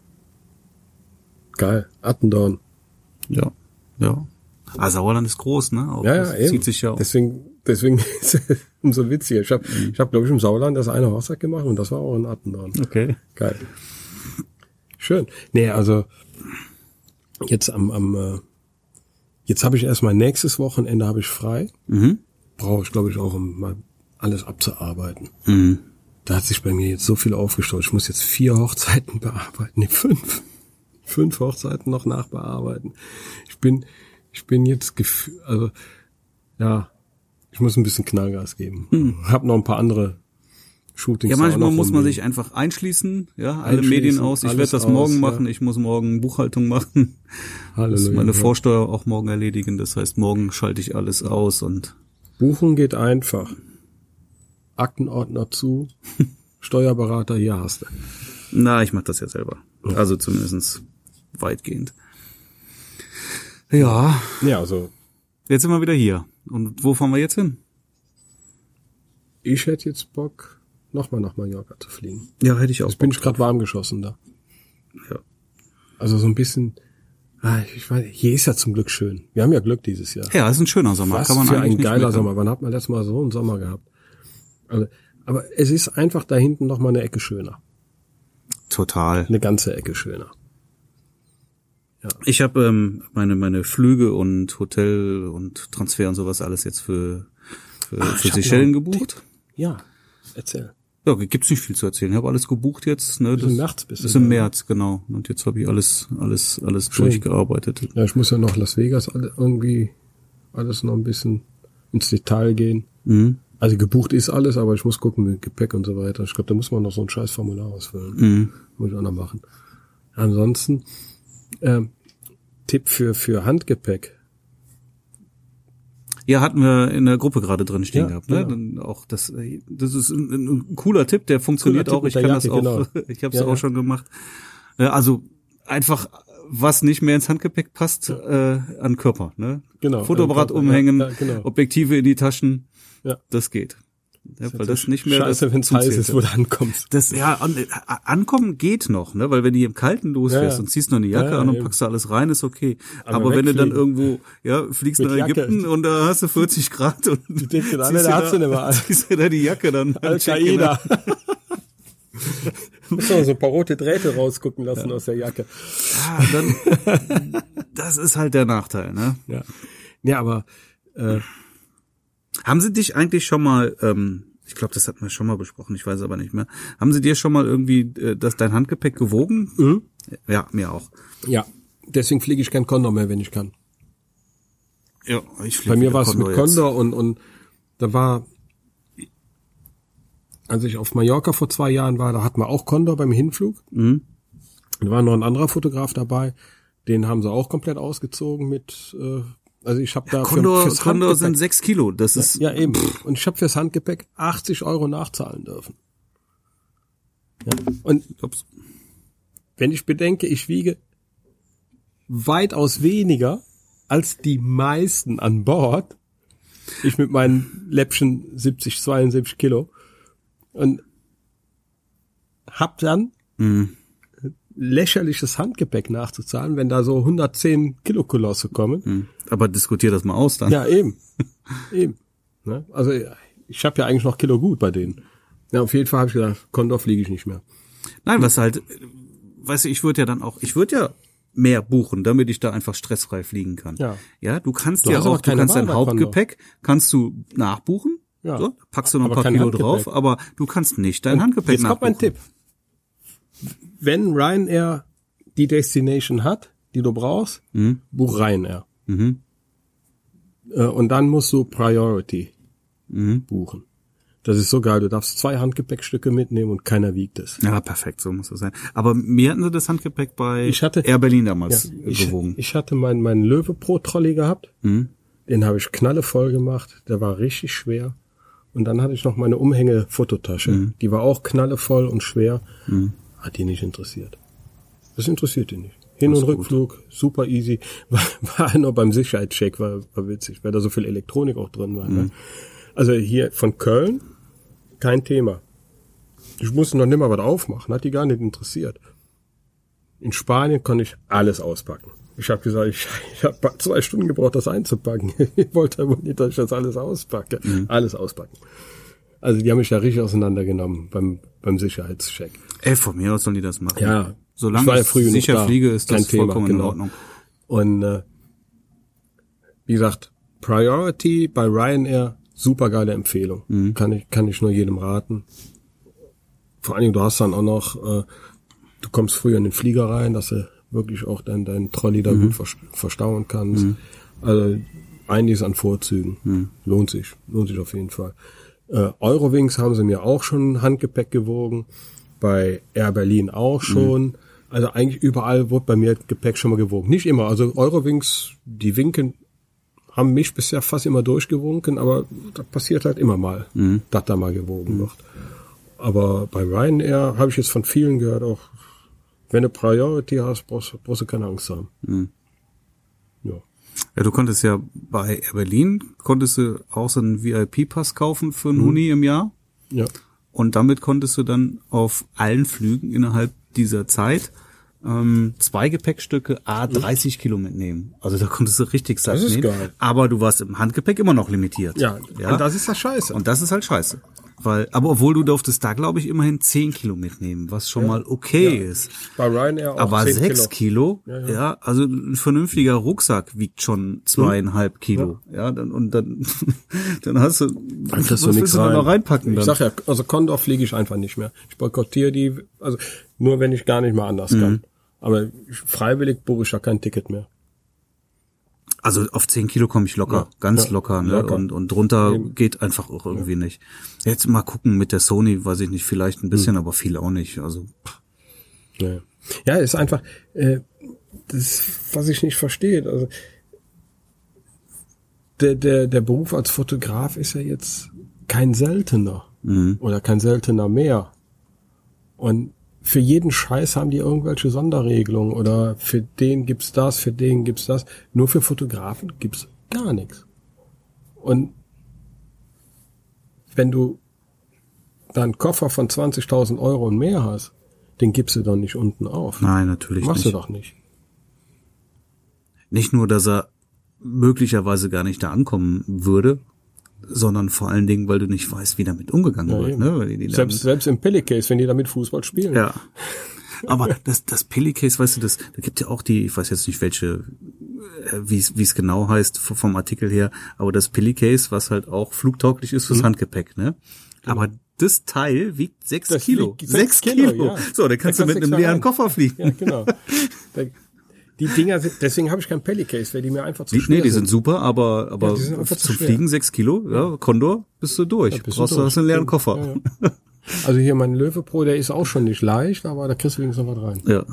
Geil. Attendorn. Ja. Ja. Ah, Sauerland ist groß, ne? Auch Ja, ja, eben. Zieht sich ja auch. Deswegen, deswegen ist es umso witziger. Ich habe, Mhm. ich hab, glaube ich, im Sauerland das eine Hochzeit gemacht und das war auch in Attendorn. Okay. Geil. Schön. Nee, also jetzt am, am äh, jetzt habe ich erstmal nächstes Wochenende habe ich frei. Mhm. Brauche ich, glaube ich, auch, um mal alles abzuarbeiten. Mhm. Da hat sich bei mir jetzt so viel aufgestaut. Ich muss jetzt vier Hochzeiten bearbeiten. Nee, fünf. Fünf Hochzeiten noch nachbearbeiten. Ich bin, ich bin jetzt gef also, ja, ich muss ein bisschen Knallgas geben. Hab noch ein paar andere Shootings. Ja, manchmal muss man sich einfach einschließen, ja, alle Einschließen, Medien aus. Ich werde das aus, morgen ja. machen, ich muss morgen Buchhaltung machen. Halleluja. Muss meine Ja. Vorsteuer auch morgen erledigen. Das heißt, morgen schalte ich alles aus und Buchen geht einfach. Aktenordner zu. Steuerberater, hier hast du. na, ich mache das ja selber. Also zumindest weitgehend. Ja, Ja, also jetzt sind wir wieder hier. Und wo fahren wir jetzt hin? ich hätte jetzt Bock, nochmal nach Mallorca zu fliegen. Ja, hätte ich auch. Jetzt bin ich gerade warm geschossen da. Ja. Also so ein bisschen, ah, ich weiß, hier ist ja zum Glück schön. Wir haben ja Glück dieses Jahr. Ja, ist ein schöner Sommer. Was kann man für ein geiler. Sommer. Wann hat man letztes Mal so einen Sommer gehabt? Also, aber es ist einfach da hinten noch mal eine Ecke schöner. Total. Eine ganze Ecke schöner. Ich habe ähm, meine meine Flüge und Hotel und Transfer und sowas alles jetzt für für, ich für Seychellen gebucht. Ja, erzähl. Ja, gibt's nicht viel zu erzählen. Ich habe alles gebucht jetzt. Ne, Bis im März bist du Bis im? März, genau. Und jetzt habe ich alles alles alles Schön. durchgearbeitet. Ja, ich muss ja noch Las Vegas alle, irgendwie alles noch ein bisschen ins Detail gehen. Mhm. Also gebucht ist alles, aber ich muss gucken mit Gepäck und so weiter. Ich glaube, da muss man noch so ein scheiß Formular ausfüllen. Mhm. Muss ich auch noch machen. Ansonsten, ähm, Tipp für, für Handgepäck. Ja, hatten wir in der Gruppe gerade drin stehen Ja, gehabt. Ne? genau. Auch das, äh, das ist ein, ein cooler Tipp, der funktioniert Cooler auch. Tipp Ich kann der das Jacke, auch. genau. Ich habe es Ja, auch ja. schon gemacht. Äh, Also einfach, was nicht mehr ins Handgepäck passt, äh, an Körper. Ne? Genau, Fotoapparat umhängen, genau. Objektive in die Taschen. Ja. Das geht. Ja, weil das nicht mehr. Scheiße, das wenn es heiß ist, wo du ankommst. Das, ja, an, äh, ankommen geht noch, ne? Weil wenn du hier im Kalten losfährst Ja, und ziehst noch eine Jacke Ja, an und eben. packst da alles rein, ist okay. Aber Aber, wenn du dann irgendwo, ja, fliegst Mit nach Jacke. Ägypten und da hast du 40 Grad und Die denken alle, ziehst hat's da- immer an. ziehst dir da die Jacke dann. Al-Qaida. Muss man so ein paar rote Drähte rausgucken lassen aus der Jacke. Ja, dann, das ist halt der Nachteil, ne? Ja, ja aber äh, Haben sie dich eigentlich schon mal, ähm, ich glaube, das hatten wir schon mal besprochen, ich weiß aber nicht mehr. Haben sie dir schon mal irgendwie äh, das dein Handgepäck gewogen? Mhm. Ja, mir auch. ja, deswegen fliege ich kein Condor mehr, wenn ich kann. Ja, ich flieg Bei mir war es mit jetzt. Condor und, und da war, als ich auf Mallorca vor zwei Jahren war, da hatten wir auch Condor beim Hinflug. Mhm. Da war noch ein anderer Fotograf dabei, den haben sie auch komplett ausgezogen mit, äh, also ich habe da für- Condor, fürs Condor Handgepäck- sind sechs Kilo. Das ist Ja, eben. Und ich habe fürs Handgepäck 80 Euro nachzahlen dürfen. Ja. Und Ups. wenn ich bedenke, ich wiege weitaus weniger als die meisten an Bord, ich mit meinen Läppchen 70, 72 Kilo und hab dann Mhm. Lächerliches Handgepäck nachzuzahlen, wenn da so 110 Kilo Kolosse kommen. Hm. Aber diskutier das mal aus dann. Ja, eben. eben. Ne? Also ich habe ja eigentlich noch Kilo gut bei denen. Ja, auf jeden Fall habe ich gedacht, Condor fliege ich nicht mehr. Nein, was halt, weißt du, ich würde ja dann auch, ich würde ja mehr buchen, damit ich da einfach stressfrei fliegen kann. Ja. Ja, du kannst Du ja auch, du kannst dein. Hauptgepäck, kannst du nachbuchen. Ja. So, packst du noch ein Aber paar kein Kilo Handgepäck. drauf, aber du kannst nicht dein Handgepäck Jetzt kommt nachbuchen. mein Tipp. Wenn Ryanair die Destination hat, die du brauchst, Mhm. buch Ryanair. Mhm. Äh, Und dann musst du Priority Mhm. buchen. Das ist so geil. Du darfst zwei Handgepäckstücke mitnehmen und keiner wiegt es. Ja, perfekt, so muss es sein. Aber mir hatten sie das Handgepäck bei Ich hatte- Air Berlin damals Ja, ich, gewogen. ich hatte meinen mein Löwe Pro Trolley gehabt. Mhm. Den habe ich knallevoll gemacht. Der war richtig schwer. Und dann hatte ich noch meine Umhänge-Fototasche. Mhm. Die war auch knallevoll und schwer. Hat die nicht interessiert. Das interessiert die nicht. Hin- und ist gut. Rückflug, super easy. War, war nur beim Sicherheitscheck, war, war witzig, weil da so viel Elektronik auch drin war. Mhm. Ne? Also hier von Köln, kein Thema. Ich musste noch nimmer was aufmachen, hat die gar nicht interessiert. In Spanien konnte ich alles auspacken. Ich habe gesagt, ich, ich habe zwei Stunden gebraucht, das einzupacken. Ich wollte aber nicht, dass ich das alles auspacke. Mhm. Alles auspacken. Also die haben mich da richtig auseinandergenommen beim, beim Sicherheitscheck. Ey, von mir aus sollen die das machen. Ja, ich Solange war ja ich früh genug sicher da. fliege, ist das Thema, vollkommen in genau. Ordnung. Und äh, wie gesagt, Priority bei Ryanair, super geile Empfehlung. Mhm. Kann ich kann ich nur jedem raten. Vor allen Dingen, du hast dann auch noch, äh, du kommst früher in den Flieger rein, dass du wirklich auch dein, dein Trolley da Mhm. gut vers verstauen kannst. Also einiges an Vorzügen. Mhm. Lohnt sich, lohnt sich auf jeden Fall. Äh, Eurowings haben sie mir auch schon Handgepäck gewogen, bei Air Berlin auch Mhm. schon. Also eigentlich überall wurde bei mir Gepäck schon mal gewogen. Nicht immer. Also Eurowings, die winken, haben mich bisher fast immer durchgewunken, aber das passiert halt immer mal, Mhm. dass da mal gewogen wird. Aber bei Ryanair habe ich jetzt von vielen gehört, auch wenn du Priority hast, brauchst, brauchst du keine Angst haben. Mhm. Ja. Ja, du konntest ja bei Air Berlin, konntest du auch so einen VIP-Pass kaufen für einen Mhm. Huni im Jahr. Ja. Und damit konntest du dann auf allen Flügen innerhalb dieser Zeit ähm, zwei Gepäckstücke A 30 Kilo mitnehmen. Also da konntest du richtig satt Das ist nehmen. geil. Aber du warst im Handgepäck immer noch limitiert. Ja, und das ist das Scheiße. Und das ist halt scheiße. Weil, aber obwohl du durftest da, glaube ich, immerhin 10 Kilo mitnehmen, was schon mal okay ist. Bei Ryanair auch Aber 10 sechs Kilo, ja, also ein vernünftiger Rucksack wiegt schon zweieinhalb Kilo. Ja, dann, und dann, dann hast du, was du nichts willst du da rein. noch reinpacken Ich dann? sag ja, also Condor fliege ich einfach nicht mehr. Ich boykottiere die, also nur wenn ich gar nicht mehr anders Mhm. kann. Aber freiwillig buche ich ja kein Ticket mehr. Also auf 10 Kilo komme ich locker, Ja, ganz ja, locker, ne? locker. Und, und drunter geht einfach auch irgendwie nicht. Jetzt mal gucken mit der Sony, weiß ich nicht, vielleicht ein Hm. bisschen, aber viel auch nicht. Also Ja, ja ist einfach, äh, das, was ich nicht verstehe. Also, der, der, der Beruf als Fotograf ist ja jetzt kein seltener Mhm. oder kein seltener mehr. Und für jeden Scheiß haben die irgendwelche Sonderregelungen oder für den gibt's das, für den gibt's das. Nur für Fotografen gibt's gar nichts. Und wenn du da einen Koffer von 20.000 Euro und mehr hast, den gibst du doch nicht unten auf. nein, natürlich Machst nicht. du doch nicht. Nicht nur, dass er möglicherweise gar nicht da ankommen würde, sondern vor allen Dingen, weil du nicht weißt, wie damit umgegangen Ja, wird. Ne? Weil die, die Selbst, selbst im Pellicase, wenn die damit Fußball spielen. Ja. Aber das, das Pillicase, weißt du, das, da gibt ja auch die, ich weiß jetzt nicht welche, äh, wie es wie es genau heißt vom Artikel her, aber das Pillicase, was halt auch flugtauglich ist fürs Handgepäck, ne? Aber das Teil wiegt sechs Das Kilo. wiegt Sechs sechs Kilo. Kilo, ja. So, dann Da kannst du mit kannst du einem extra leeren rein. Koffer fliegen. Ja, genau. Da- Die Dinger sind, deswegen habe ich kein Pellicase, weil die mir einfach zu Die, schwer nee, die sind super, aber, aber Ja, sind zu zum schwer. Fliegen sechs Kilo, ja, Condor, bist du durch. bist du Brauchst du durch. hast einen leeren Koffer. Ja, ja. Also hier mein Löwe Pro, der ist auch schon nicht leicht, aber da kriegst du wenigstens noch was rein. Ja.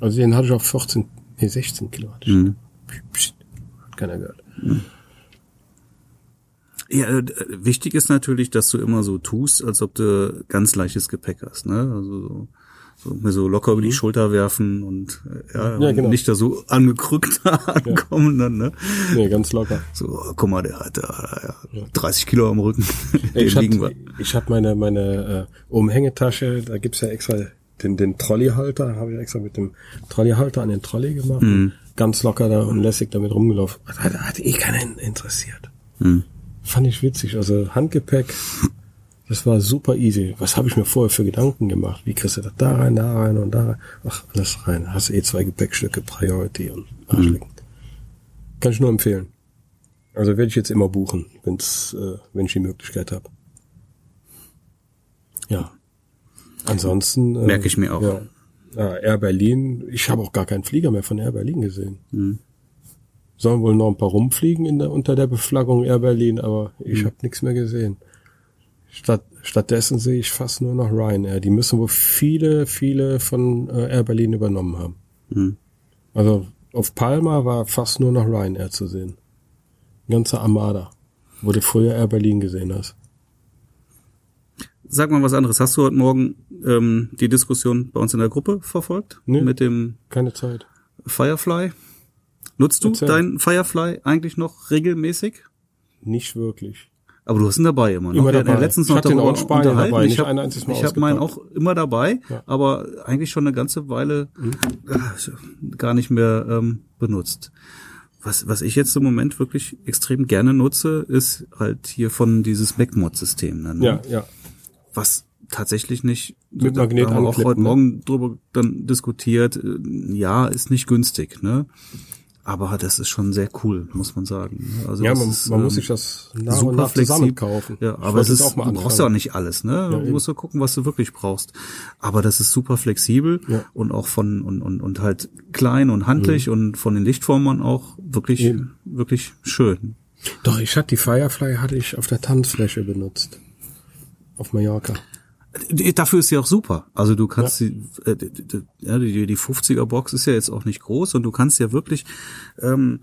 Also den hatte ich auf 14, nee 16 Kilo hatte ich. Mhm. Psst, hat keiner gehört. Ja, äh, wichtig ist natürlich, dass du immer so tust, als ob du ganz leichtes Gepäck hast, ne? Also so, so mir so locker über die Schulter werfen und äh, ja, Ja, genau. nicht da so angekrückt ankommen dann, ne? Nee, ganz locker. So, guck mal, der hat da ja, 30 Kilo am Rücken. Ich liegen hab, meine, meine äh, Umhängetasche, da gibt's ja extra den, den Trolleyhalter, habe ich extra mit dem Trolleyhalter an den Trolley gemacht. Mhm. Ganz locker da und lässig damit rumgelaufen. Hat, hat eh keinen interessiert. Mhm. Fand ich witzig. Also Handgepäck, das war super easy. Was habe ich mir vorher für Gedanken gemacht? Wie kriegst du das da rein, da rein und da rein? Ach, alles rein. Hast eh zwei Gepäckstücke, Priority und Arschlecken. Kann ich nur empfehlen. Also werde ich jetzt immer buchen, wenn's, äh, wenn ich die Möglichkeit habe. Ja. Ansonsten äh, Merke ich mir auch. Ja. Ja, Air Berlin. Ich habe auch gar keinen Flieger mehr von Air Berlin gesehen. Mhm. Sollen wohl noch ein paar rumfliegen in der, unter der Beflaggung Air Berlin, aber ich Mhm. habe nichts mehr gesehen. Statt, stattdessen sehe ich fast nur noch Ryanair. Die müssen wohl viele, viele von äh, Air Berlin übernommen haben. Mhm. Also auf Palma war fast nur noch Ryanair zu sehen. Ganze Armada, wo du früher Air Berlin gesehen hast. Sag mal was anderes. Hast du heute Morgen ähm, die Diskussion bei uns in der Gruppe verfolgt? Nee. Mit dem Keine Zeit. Firefly? Nutzt du Erzähl. deinen Firefly eigentlich noch regelmäßig? Nicht wirklich. Aber du hast ihn dabei immer. Ne? Immer dabei. letztens Ich noch hatte ihn darüber auch in Spanien dabei, Ich habe ein einziges Mal hab meinen auch immer dabei, Ja. aber eigentlich schon eine ganze Weile ah, gar nicht mehr ähm, benutzt. Was, was ich jetzt im Moment wirklich extrem gerne nutze, ist halt hier von dieses MacMod-System. Ne? Ja, ja. Was tatsächlich nicht Mit da Magnet haben wir auch heute ne? Morgen drüber dann diskutiert. äh, Ja, ist nicht günstig, ne? Aber das ist schon sehr cool, muss man sagen. Also Ja, man, ist, man ähm, muss sich das nach und super nach flexibel. kaufen. Ja, aber es ist, du brauchst ja auch nicht alles, ne? du eben. musst ja gucken, was du wirklich brauchst. Aber das ist super flexibel Ja. und auch von und, und, und halt klein und handlich und von den Lichtformern auch wirklich Mhm. Eben. wirklich schön. Doch, ich hatte die Firefly hatte ich auf der Tanzfläche benutzt. Auf Mallorca. Die- Dafür ist sie auch super. Also du kannst die, äh, die, die, ja, die, die 50er Box ist ja jetzt auch nicht groß und du kannst ja wirklich, ähm,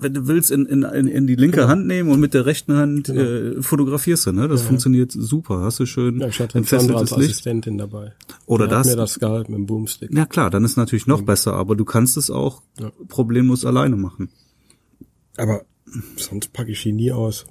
wenn du willst, in, in, in die linke Genau. Hand nehmen und mit der rechten Hand äh, fotografierst du, ne? Das Ja, ja. funktioniert super. Hast du schön Ja, ich hatte Sandra als. Assistentin dabei. Oder hat das. mir das gehalten mit dem Boomstick. Ja klar, dann ist natürlich noch besser, aber du kannst es auch Ja. problemlos alleine machen. Aber sonst packe ich die nie aus.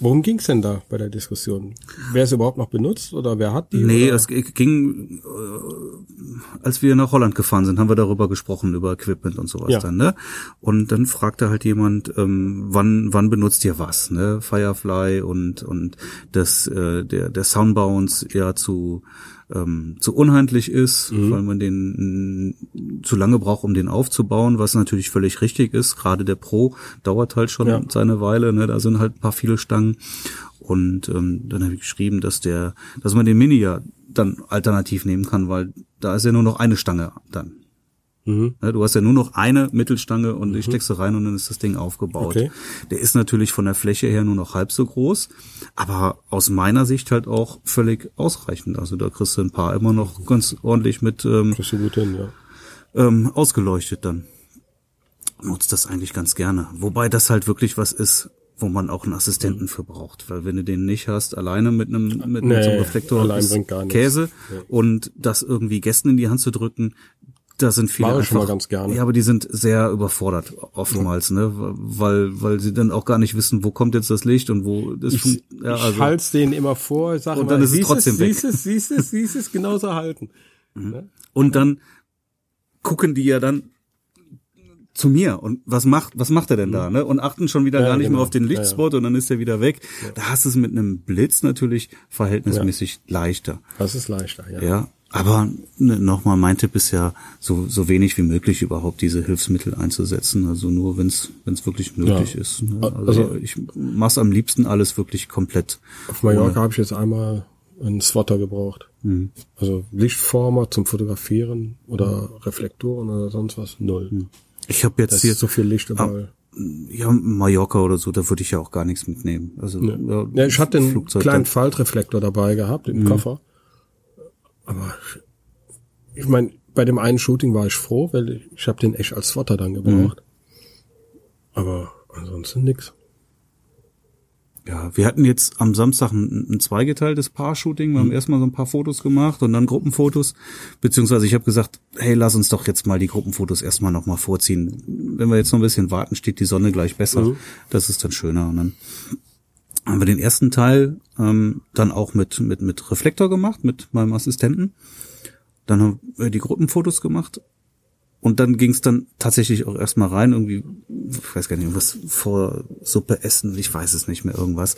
Worum ging's denn da bei der Diskussion? Wer es überhaupt noch benutzt oder wer hat die? Nee, oder? es g- ging, äh, als wir nach Holland gefahren sind, haben wir darüber gesprochen, über Equipment und sowas Ja. dann, ne? Und dann fragte halt jemand, ähm, wann, wann benutzt ihr was, ne? Firefly und, und das, äh, der, der Soundbounce ja zu, ähm, zu unhandlich ist, Mhm. weil man den mm, zu lange braucht, um den aufzubauen, was natürlich völlig richtig ist. Gerade der Pro dauert halt schon Ja. seine Weile, ne? Da sind halt ein paar viele Stangen. Und ähm, dann habe ich geschrieben, dass der, dass man den Mini ja dann alternativ nehmen kann, weil da ist ja nur noch eine Stange dann. Mhm. Ne, Du hast ja nur noch eine Mittelstange und die steckst du rein und dann ist das Ding aufgebaut. Okay. Der ist natürlich von der Fläche her nur noch halb so groß, aber aus meiner Sicht halt auch völlig ausreichend. Also da kriegst du ein paar immer noch ganz ordentlich mit ähm, hin, ja. ähm, ausgeleuchtet dann. Nutzt das eigentlich ganz gerne. Wobei das halt wirklich was ist, wo man auch einen Assistenten für braucht. Weil wenn du den nicht hast, alleine mit einem, mit, mit Nee, so einem Reflektor ist. Käse Ja. und das irgendwie Gästen in die Hand zu drücken, da sind viele Mache ich schon mal ganz gerne. ja, aber die sind sehr überfordert oftmals, ne, weil weil sie dann auch gar nicht wissen, wo kommt jetzt das Licht und wo das Ich, ja, ich also halt's denen immer vor, sag Und mal, dann ist es trotzdem weg. Siehst es, siehst es, siehst es, genauso halten. Ne? Und dann gucken die ja dann zu mir und was macht was macht er denn da ne und achten schon wieder Ja, gar nicht genau. mehr auf den Ja, ja. Lichtspot und dann ist er wieder weg da hast du es mit einem Blitz natürlich verhältnismäßig leichter Das ist leichter, ja. ja aber ne, nochmal mein Tipp ist ja so so wenig wie möglich überhaupt diese Hilfsmittel einzusetzen also nur wenn es wenn es wirklich nötig Ja. ist ne? also, Also- ich mach's am liebsten alles wirklich komplett Auf Mallorca habe ich jetzt einmal einen Spotter gebraucht. Mhm. Also Lichtformer zum Fotografieren oder Reflektoren oder sonst was, null. ich habe jetzt Das hier so viel Licht überall. ja Mallorca oder so da würde ich ja auch gar nichts mitnehmen also ja, Ja, ich hatte einen Flugzeug kleinen Faltreflektor dabei gehabt Mhm. im Koffer. Aber ich, meine, bei dem einen Shooting war ich froh, weil ich, habe den echt als Spotter dann gebraucht. Mhm. Aber ansonsten nix. Ja, wir hatten jetzt am Samstag ein, ein zweigeteiltes Paar-Shooting. Wir haben erstmal so ein paar Fotos gemacht und dann Gruppenfotos. Beziehungsweise ich habe gesagt, hey, lass uns doch jetzt mal die Gruppenfotos erstmal nochmal vorziehen. Wenn wir jetzt noch ein bisschen warten, steht die Sonne gleich besser. Mhm. Das ist dann schöner. Und dann haben wir den ersten Teil ähm, dann auch mit, mit, mit Reflektor gemacht, mit meinem Assistenten. Dann haben wir die Gruppenfotos gemacht. Und dann ging es dann tatsächlich auch erstmal rein, irgendwie, ich weiß gar nicht, was vor Suppe essen, ich weiß es nicht mehr, irgendwas.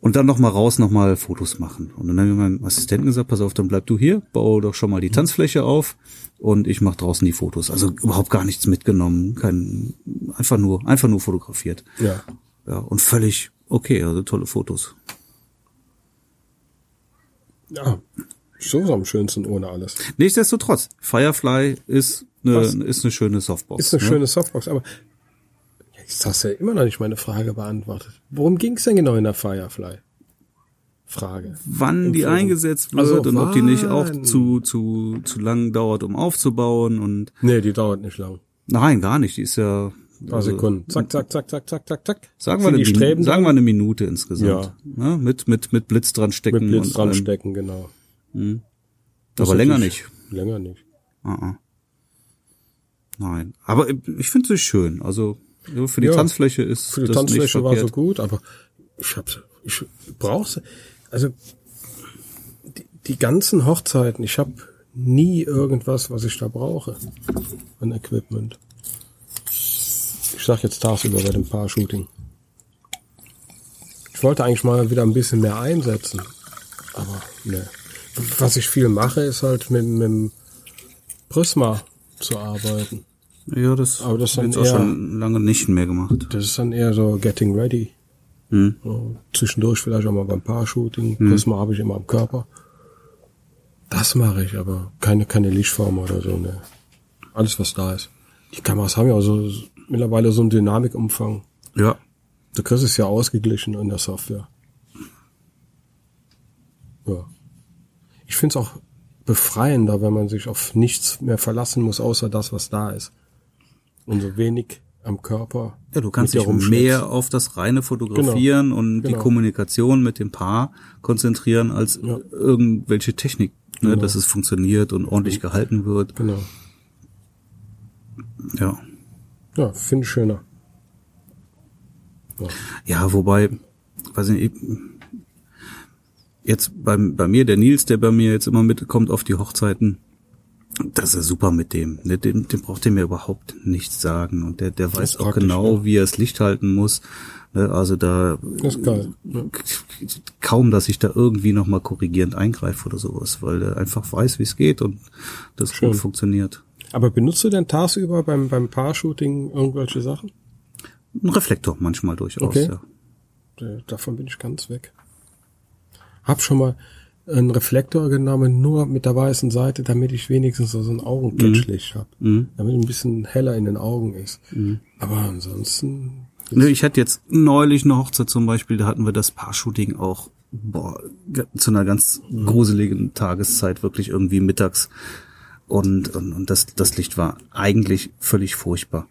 Und dann nochmal raus, nochmal Fotos machen. Und dann haben wir meinem Assistenten gesagt, pass auf, dann bleib du hier, baue doch schon mal die Tanzfläche auf und ich mache draußen die Fotos. Also überhaupt gar nichts mitgenommen, kein, einfach nur, einfach nur fotografiert. Ja. Ja, und völlig okay, also tolle Fotos. Ja. So ist am schönsten ohne alles. Nichtsdestotrotz, Firefly ist eine, Was? ist eine schöne Softbox. Ist eine ne? schöne Softbox, aber jetzt hast du ja immer noch nicht meine Frage beantwortet. Worum ging es denn genau in der Firefly? Frage. wann die Forum. eingesetzt Ach wird so, und ob die nicht auch wann? zu, zu, zu lang dauert, um aufzubauen und Nee, die dauert nicht lang. nein, gar nicht. Die ist ja Ein paar also, Sekunden. Zack, zack, zack, zack, zack, zack, zack. Sagen wir, eine, Streben sagen wir eine Minute insgesamt. Ne? Mit, mit, mit Blitz dran stecken. mit Blitz dran stecken, genau. Aber Das ist länger nicht. Länger nicht. Ah, ah. Nein. Aber ich finde sie schön. Also so für die Ja, Tanzfläche ist Für die das Tanzfläche war so gut, aber ich hab's, ich brauch's, also die, die ganzen Hochzeiten, ich habe nie irgendwas, was ich da brauche an Equipment. Ich sag jetzt tagsüber bei dem Paar-Shooting. Ich wollte eigentlich mal wieder ein bisschen mehr einsetzen, aber ne. Was ich viel mache, ist halt mit, mit dem Prisma zu arbeiten. Ja, das Aber das ist hab dann ich jetzt auch schon lange nicht mehr gemacht. Das ist dann eher so getting ready. Hm. So, zwischendurch vielleicht auch mal beim Paar-Shooting. Prisma habe ich immer am Körper. Das mache ich, aber keine, keine Lichtform oder so. Ne. Alles, was da ist. Die Kameras haben ja auch so mittlerweile so einen Dynamikumfang. Ja. Du kriegst es ja ausgeglichen in der Software. Ja. Ich finde es auch befreiender, wenn man sich auf nichts mehr verlassen muss, außer das, was da ist. Und so wenig am Körper. Ja, du kannst dich mehr auf das reine Fotografieren und die Genau. Kommunikation mit dem Paar konzentrieren als Ja. irgendwelche Technik, ne, Genau. dass es funktioniert und ordentlich gehalten wird. Genau. Ja. Ja, finde ich schöner. Ja, wobei, weiß nicht, jetzt beim, bei mir, der Nils, der bei mir jetzt immer mitkommt auf die Hochzeiten, das ist super mit dem. Ne, dem, dem braucht ihr mir überhaupt nichts sagen. Und der, der weiß auch genau, ja. wie er das Licht halten muss. Ne, also da Das geil. Ja. kaum, dass ich da irgendwie nochmal korrigierend eingreife oder sowas, weil der einfach weiß, wie es geht und das Schön. gut funktioniert. Aber benutzt du denn tagsüber beim, beim Paar-Shooting irgendwelche Sachen? Ein Reflektor manchmal durchaus, Okay. ja. Davon bin ich ganz weg. Hab schon mal einen Reflektor genommen, nur mit der weißen Seite, damit ich wenigstens so ein Augencatchlicht habe. Mhm. Damit ein bisschen heller in den Augen ist. Aber ansonsten, Ne, ich hatte jetzt neulich eine Hochzeit zum Beispiel, da hatten wir das Paar-Shooting auch boah, zu einer ganz gruseligen Tageszeit, wirklich irgendwie mittags. Und, und, und das, das Licht war eigentlich völlig furchtbar.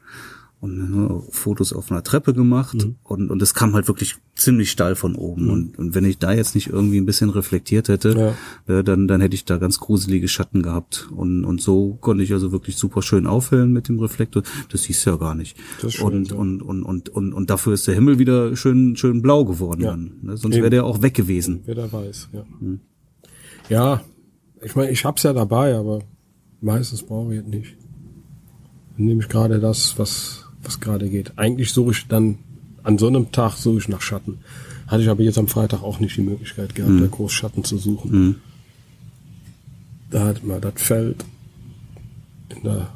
Und ne, Fotos auf einer Treppe gemacht und, und es kam halt wirklich ziemlich steil von oben. Und, und wenn ich da jetzt nicht irgendwie ein bisschen reflektiert hätte, äh, dann, dann hätte ich da ganz gruselige Schatten gehabt. Und, und so konnte ich also wirklich super schön aufhellen mit dem Reflektor. Das siehst du ja gar nicht. Schön, und, ja. und, und, und, und, und dafür ist der Himmel wieder schön, schön blau geworden. Ja. Dann, ne? Sonst wäre der auch weg gewesen. wer da weiß, ja. Ja, ich meine, ich hab's ja dabei, aber meistens brauche ich es nicht. Dann nehme ich gerade das, was, was gerade geht. Eigentlich suche ich dann, an so einem Tag suche ich nach Schatten. Hatte ich aber jetzt am Freitag auch nicht die Möglichkeit gehabt, da groß Schatten zu suchen. Da hat man das Feld in der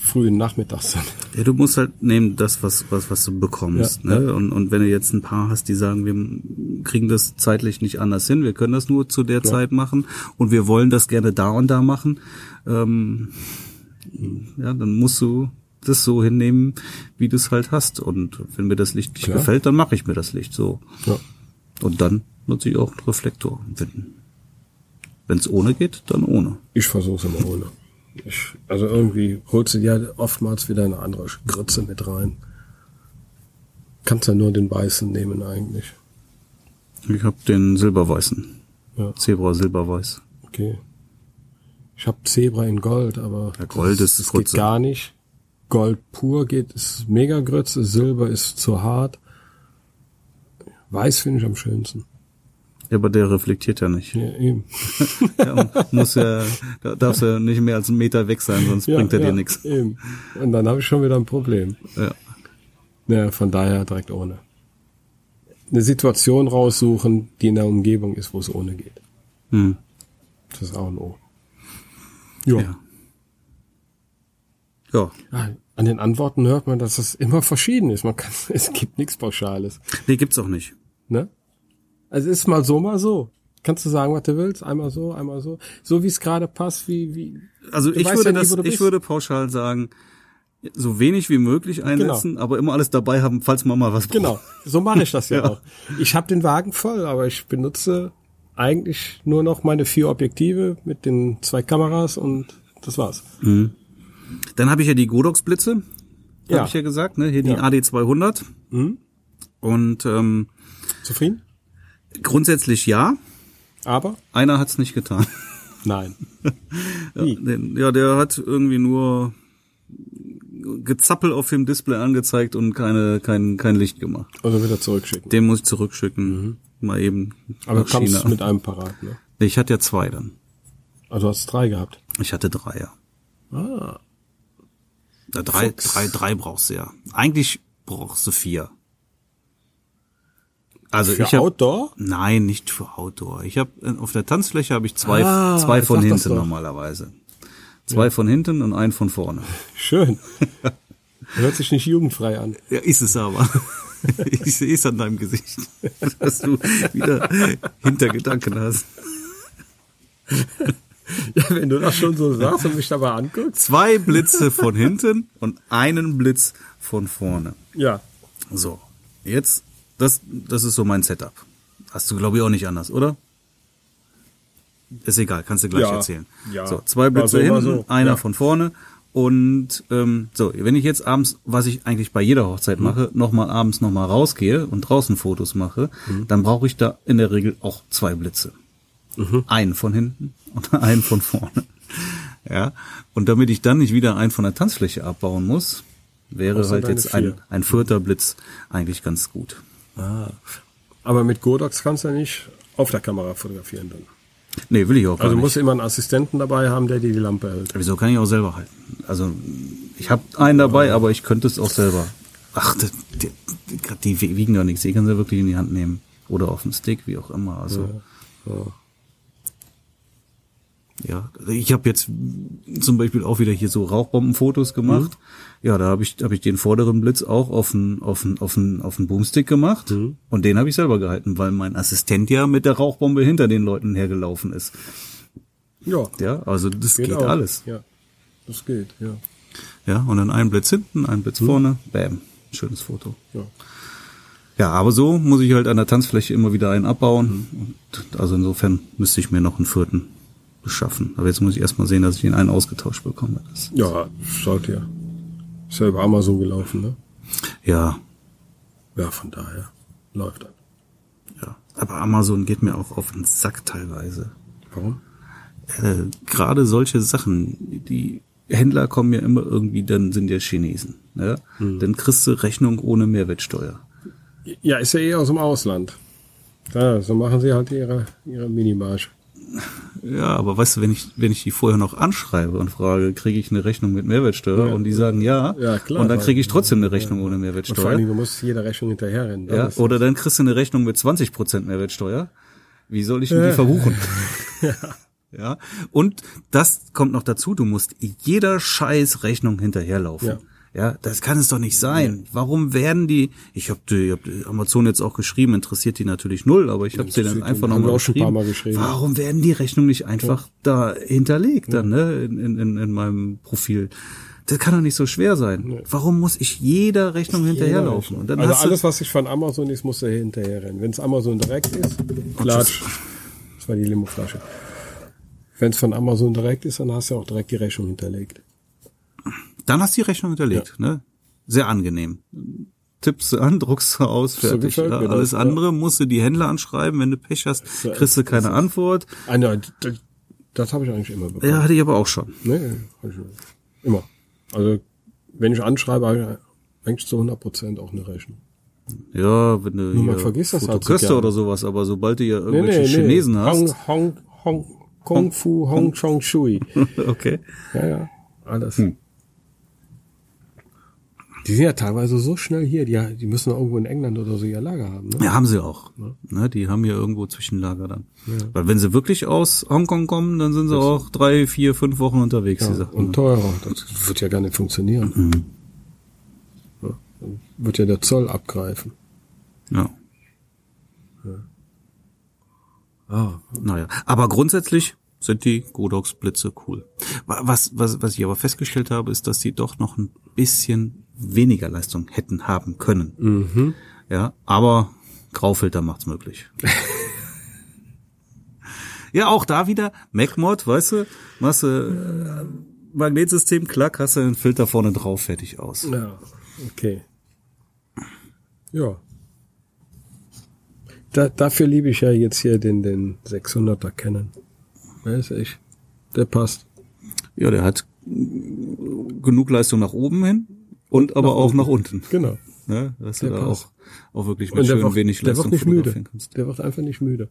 frühen Nachmittagssonne. Ja, du musst halt nehmen das, was, was, was du bekommst. Ja, ne? Und, und wenn du jetzt ein paar hast, die sagen, wir kriegen das zeitlich nicht anders hin, wir können das nur zu der Zeit machen und wir wollen das gerne da und da machen, ähm, ja, dann musst du das so hinnehmen, wie du es halt hast. Und wenn mir das Licht nicht Klar. gefällt, dann mache ich mir das Licht so. Ja. Und dann nutze ich auch einen Reflektor. Wenn es ohne geht, dann ohne. Ich versuche es immer ohne. Ich, also irgendwie holst du dir oftmals wieder eine andere Grütze mit rein. Kannst ja nur den weißen nehmen eigentlich. Ich habe den silberweißen. Ja, Zebra silberweiß. okay. Ich habe Zebra in Gold, aber Ja, Gold das, ist das Grütze. geht gar nicht. Gold pur geht, ist mega Grütze, Silber ist zu hart. Weiß finde ich am schönsten. Ja, aber der reflektiert ja nicht. Ja, eben. Ja, muss ja, da darfst du ja nicht mehr als einen Meter weg sein, sonst Ja, bringt er ja, dir nichts. Eben. Und dann habe ich schon wieder ein Problem. Ja. Ja, von daher direkt ohne. Eine Situation raussuchen, die in der Umgebung ist, wo es ohne geht. Hm. Das ist auch ein O. Jo. ja. Ja. An den Antworten hört man, dass es immer verschieden ist. Man kann, es gibt nichts Pauschales. Nee, gibt's auch nicht. Ne? Also es ist mal so, mal so. Kannst du sagen, was du willst? Einmal so, einmal so. So wie es gerade passt, wie, wie. Also ich würde ja das, ich würde pauschal sagen, so wenig wie möglich einsetzen, aber immer alles dabei haben, falls man mal was braucht. Genau. So mache ich das ja, Ja. auch. Ich habe den Wagen voll, aber ich benutze eigentlich nur noch meine vier Objektive mit den zwei Kameras und das war's. Dann habe ich ja die Godox-Blitze, Ja. habe ich ja gesagt, ne? hier die Ja. AD200. Mhm. Und ähm, Zufrieden? Grundsätzlich ja, Aber? einer hat's nicht getan. Nein. Ja, den, ja, der hat irgendwie nur Gezappel auf dem Display angezeigt und keine, kein, kein Licht gemacht. Also wieder zurückschicken. Den muss ich zurückschicken. Mal eben Mhm. Aber du China. mit einem parat, ne? Ich hatte ja zwei dann. Also du hast drei gehabt. Ich hatte drei, ja. Ah. ja drei, Fuchs. drei, drei brauchst du ja. Eigentlich brauchst du vier. Also Für ich hab, Outdoor? Nein, nicht für Outdoor. Ich habe auf der Tanzfläche habe ich zwei, Ah, zwei von hinten normalerweise. Zwei von hinten und einen von vorne. Schön. Hört sich nicht jugendfrei an. Ja, ist es aber. Ich sehe es an deinem Gesicht, dass du wieder Hintergedanken hast. Ja, wenn du das schon so sagst und mich dabei anguckst. Zwei Blitze von hinten und einen Blitz von vorne. Ja. So, jetzt, das, das ist so mein Setup. Hast du, glaube ich, auch nicht anders, oder? Ist egal, kannst du gleich Ja, erzählen. ja. So, zwei Blitze so, hinten, so, einer ja. von vorne Und ähm, so, wenn ich jetzt abends, was ich eigentlich bei jeder Hochzeit Mhm. mache, nochmal abends nochmal rausgehe und draußen Fotos mache, Mhm. dann brauche ich da in der Regel auch zwei Blitze. Mhm. Einen von hinten und einen von vorne. Ja. Und damit ich dann nicht wieder einen von der Tanzfläche abbauen muss, wäre du halt jetzt ein, ein vierter Blitz eigentlich ganz gut. Ah. Aber mit Godox kannst du ja nicht auf der Kamera fotografieren dann. Nee, will ich auch gar Also musst du immer einen Assistenten dabei haben, der dir die Lampe hält. Wieso kann ich auch selber halten? Also ich habe einen dabei, aber ich könnte es auch selber. Ach, die, die, die, die wiegen doch nichts. Die kannst du wirklich in die Hand nehmen. Oder auf den Stick, wie auch immer. Also ja, ich habe jetzt zum Beispiel auch wieder hier so Rauchbombenfotos gemacht. Ja, da habe ich, hab ich den vorderen Blitz auch auf einen auf einen, auf einen, auf einen Boomstick gemacht. Und den habe ich selber gehalten, weil mein Assistent ja mit der Rauchbombe hinter den Leuten hergelaufen ist. Ja, Ja, also das geht, auch. alles. Ja, das geht, ja. Ja, und dann ein Blitz hinten, ein Blitz vorne, bam, schönes Foto. ja. Ja, aber so muss ich halt an der Tanzfläche immer wieder einen abbauen. Und also insofern müsste ich mir noch einen vierten beschaffen. Aber jetzt muss ich erstmal sehen, dass ich den einen ausgetauscht bekomme. Das, Ja, schaut ja. Ist ja über Amazon gelaufen, ne? ja, Ja, von daher läuft das. ja. Aber Amazon geht mir auch auf den Sack teilweise. Warum? Äh, Gerade solche Sachen, die Händler kommen ja immer irgendwie, dann sind ja Chinesen. Ja? Dann kriegst du Rechnung ohne Mehrwertsteuer. Ja, ist ja eh aus dem Ausland. Ja, so machen sie halt ihre, ihre Minimarge. Ja, aber weißt du, wenn ich, wenn ich die vorher noch anschreibe und frage, kriege ich eine Rechnung mit Mehrwertsteuer Ja. und die sagen ja, Ja, klar. und dann kriege ich trotzdem eine Rechnung ohne Und vor Mehrwertsteuer. Dingen, du musst jeder Rechnung hinterherrennen. Ja, oder dann kriegst du eine Rechnung mit 20% Mehrwertsteuer. Wie soll ich denn die verbuchen? ja. Und das kommt noch dazu, du musst jeder scheiß Rechnung hinterherlaufen. Ja. Ja, das kann es doch nicht sein. Warum werden die, ich habe die, ich hab die Amazon jetzt auch geschrieben, interessiert die natürlich null, aber ich habe sie dann einfach nochmal geschrieben. Mal geschrieben. Warum werden die Rechnungen nicht einfach da hinterlegt dann, ne, in, in, in, in meinem Profil? Das kann doch nicht so schwer sein. Warum muss ich jeder Rechnung hinterherlaufen? Und dann also alles, was sich von Amazon ist, muss er hinterherrennen. Wenn es Amazon direkt ist, klatsch. Das war die Limoflasche. Wenn es von Amazon direkt ist, dann hast du auch direkt die Rechnung hinterlegt. Dann hast du die Rechnung hinterlegt, ne? Sehr angenehm. Tippst du an, druckst du aus, So fertig. gefällt ja, mir das, alles ja. andere musst du die Händler anschreiben, wenn du Pech hast, ja- kriegst du keine Antwort. Ah, nein, das, das habe ich eigentlich immer bekommen. Ja, hatte ich aber auch schon. Nee, ich immer. Also, wenn ich anschreibe, habe ich eigentlich zu 100 Prozent auch eine Rechnung. Ja, wenn du hier vergisst das halt so oder sowas, aber sobald du ja irgendwelche Chinesen Hong, hast. Hong, Hong, Kung Fu, Hong Chong Shui. okay. Ja, ja, alles. Hm. Die sind ja teilweise so schnell hier, die, die müssen irgendwo in England oder so ihr Lager haben. Ne? Ja, haben sie auch. Ne, die haben ja irgendwo Zwischenlager dann. Weil wenn sie wirklich aus Hongkong kommen, dann sind sie auch drei, vier, fünf Wochen unterwegs, die Sachen. Und teurer. Das wird ja gar nicht funktionieren. Mhm. Ja, dann wird ja der Zoll abgreifen. Ja. Ah, Naja, aber grundsätzlich sind die Godox Blitze cool. Wa- Was, was, was ich aber festgestellt habe, ist, dass die doch noch ein bisschen weniger Leistung hätten haben können. Mhm. Ja, aber Graufilter macht's möglich. ja, auch da wieder MacMod, weißt du, machst du äh, Magnetsystem, klack, hast du einen Filter vorne drauf, fertig aus. Ja, okay. Ja. Da, dafür liebe ich ja jetzt hier den, den 600er Canon. Weiß ich. Der passt. Ja, der hat genug Leistung nach oben hin und aber auch nach unten. Genau. Ne? Dass du Der da passt. auch, auch wirklich mit der schön wird, wenig der Leistung wird nicht müde. kannst. Der wird einfach nicht müde.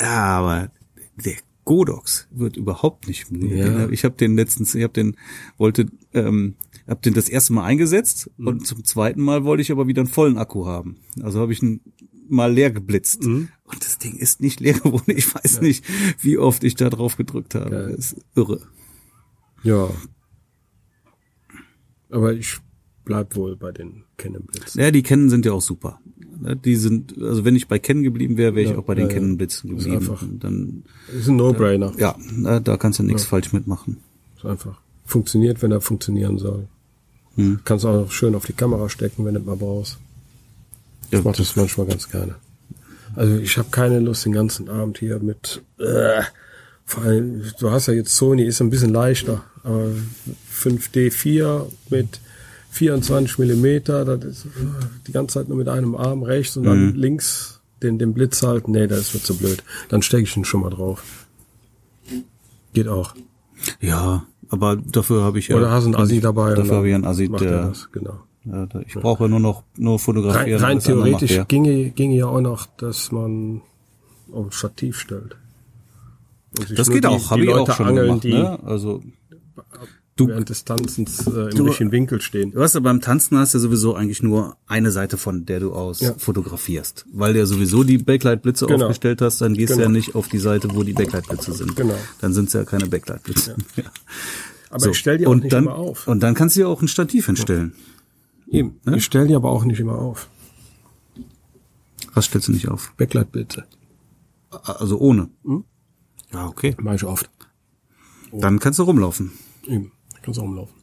Ja, aber der Godox wird überhaupt nicht müde. Ja. Hab- Ich habe den letztens, ich habe den, wollte, ähm, habe den das erste Mal eingesetzt Mhm. und zum zweiten Mal wollte ich aber wieder einen vollen Akku haben. Also habe ich ihn mal leer geblitzt. Mhm. Und das Ding ist nicht leer geworden. Ich weiß nicht, wie oft ich da drauf gedrückt habe. Geil. Das ist irre. Ja. Aber ich bleib wohl bei den Canon Blitz. Ja, die Canon sind ja auch super. Ne, Die sind, also wenn ich bei Canon geblieben wäre, wäre ich Ja, auch bei den ja, ja. Canon Blitzen Ist geblieben. einfach- Und Dann, ist ein No-Brainer. ja, da, da kannst du nichts falsch mitmachen. Ist einfach. Funktioniert, wenn er funktionieren soll. Hm. Kannst auch noch schön auf die Kamera stecken, wenn du mal brauchst. Ja, Ich mache das manchmal ganz gerne. Also ich habe keine Lust, den ganzen Abend hier mit äh, Vor allem, du hast ja jetzt Sony, ist ein bisschen leichter, aber 5D4 mit 24 Millimeter, das ist äh, die ganze Zeit nur mit einem Arm rechts und dann links den, den Blitz halten. Nee, das wird zu blöd. Dann stecke ich ihn schon mal drauf. Geht auch. Ja, aber dafür habe ich ja. Oder hast du einen Assi dabei? Dafür habe ich einen Assi, er der. das, genau. Ja, ich brauche nur noch nur Rein, fotografieren. rein alles andere macht theoretisch der. ginge, ginge ja auch noch, dass man auf ein Stativ stellt. Das geht auch, habe ich Leute auch schon angeln, gemacht. Ne? Also du, während des Tanzens äh, im Du- richtigen Winkel stehen. du hast ja beim Tanzen hast ja sowieso eigentlich nur eine Seite von der du aus Ja. fotografierst, weil du ja sowieso die Backlight-Blitze Genau. aufgestellt hast. Dann gehst du Genau. ja nicht auf die Seite, wo die Backlight-Blitze sind. Genau. Dann sind es ja keine Backlight-Blitze. Ja. Aber So, ich stelle die auch und nicht dann, immer auf. Und dann kannst du ja auch ein Stativ hinstellen. Eben. Ich stelle die aber auch nicht immer auf. Was stellst du nicht auf? Backlight-Blitze. Also ohne. Hm? Ja, okay. Mache ich oft. Dann kannst du rumlaufen. Eben. Kannst auch umlaufen.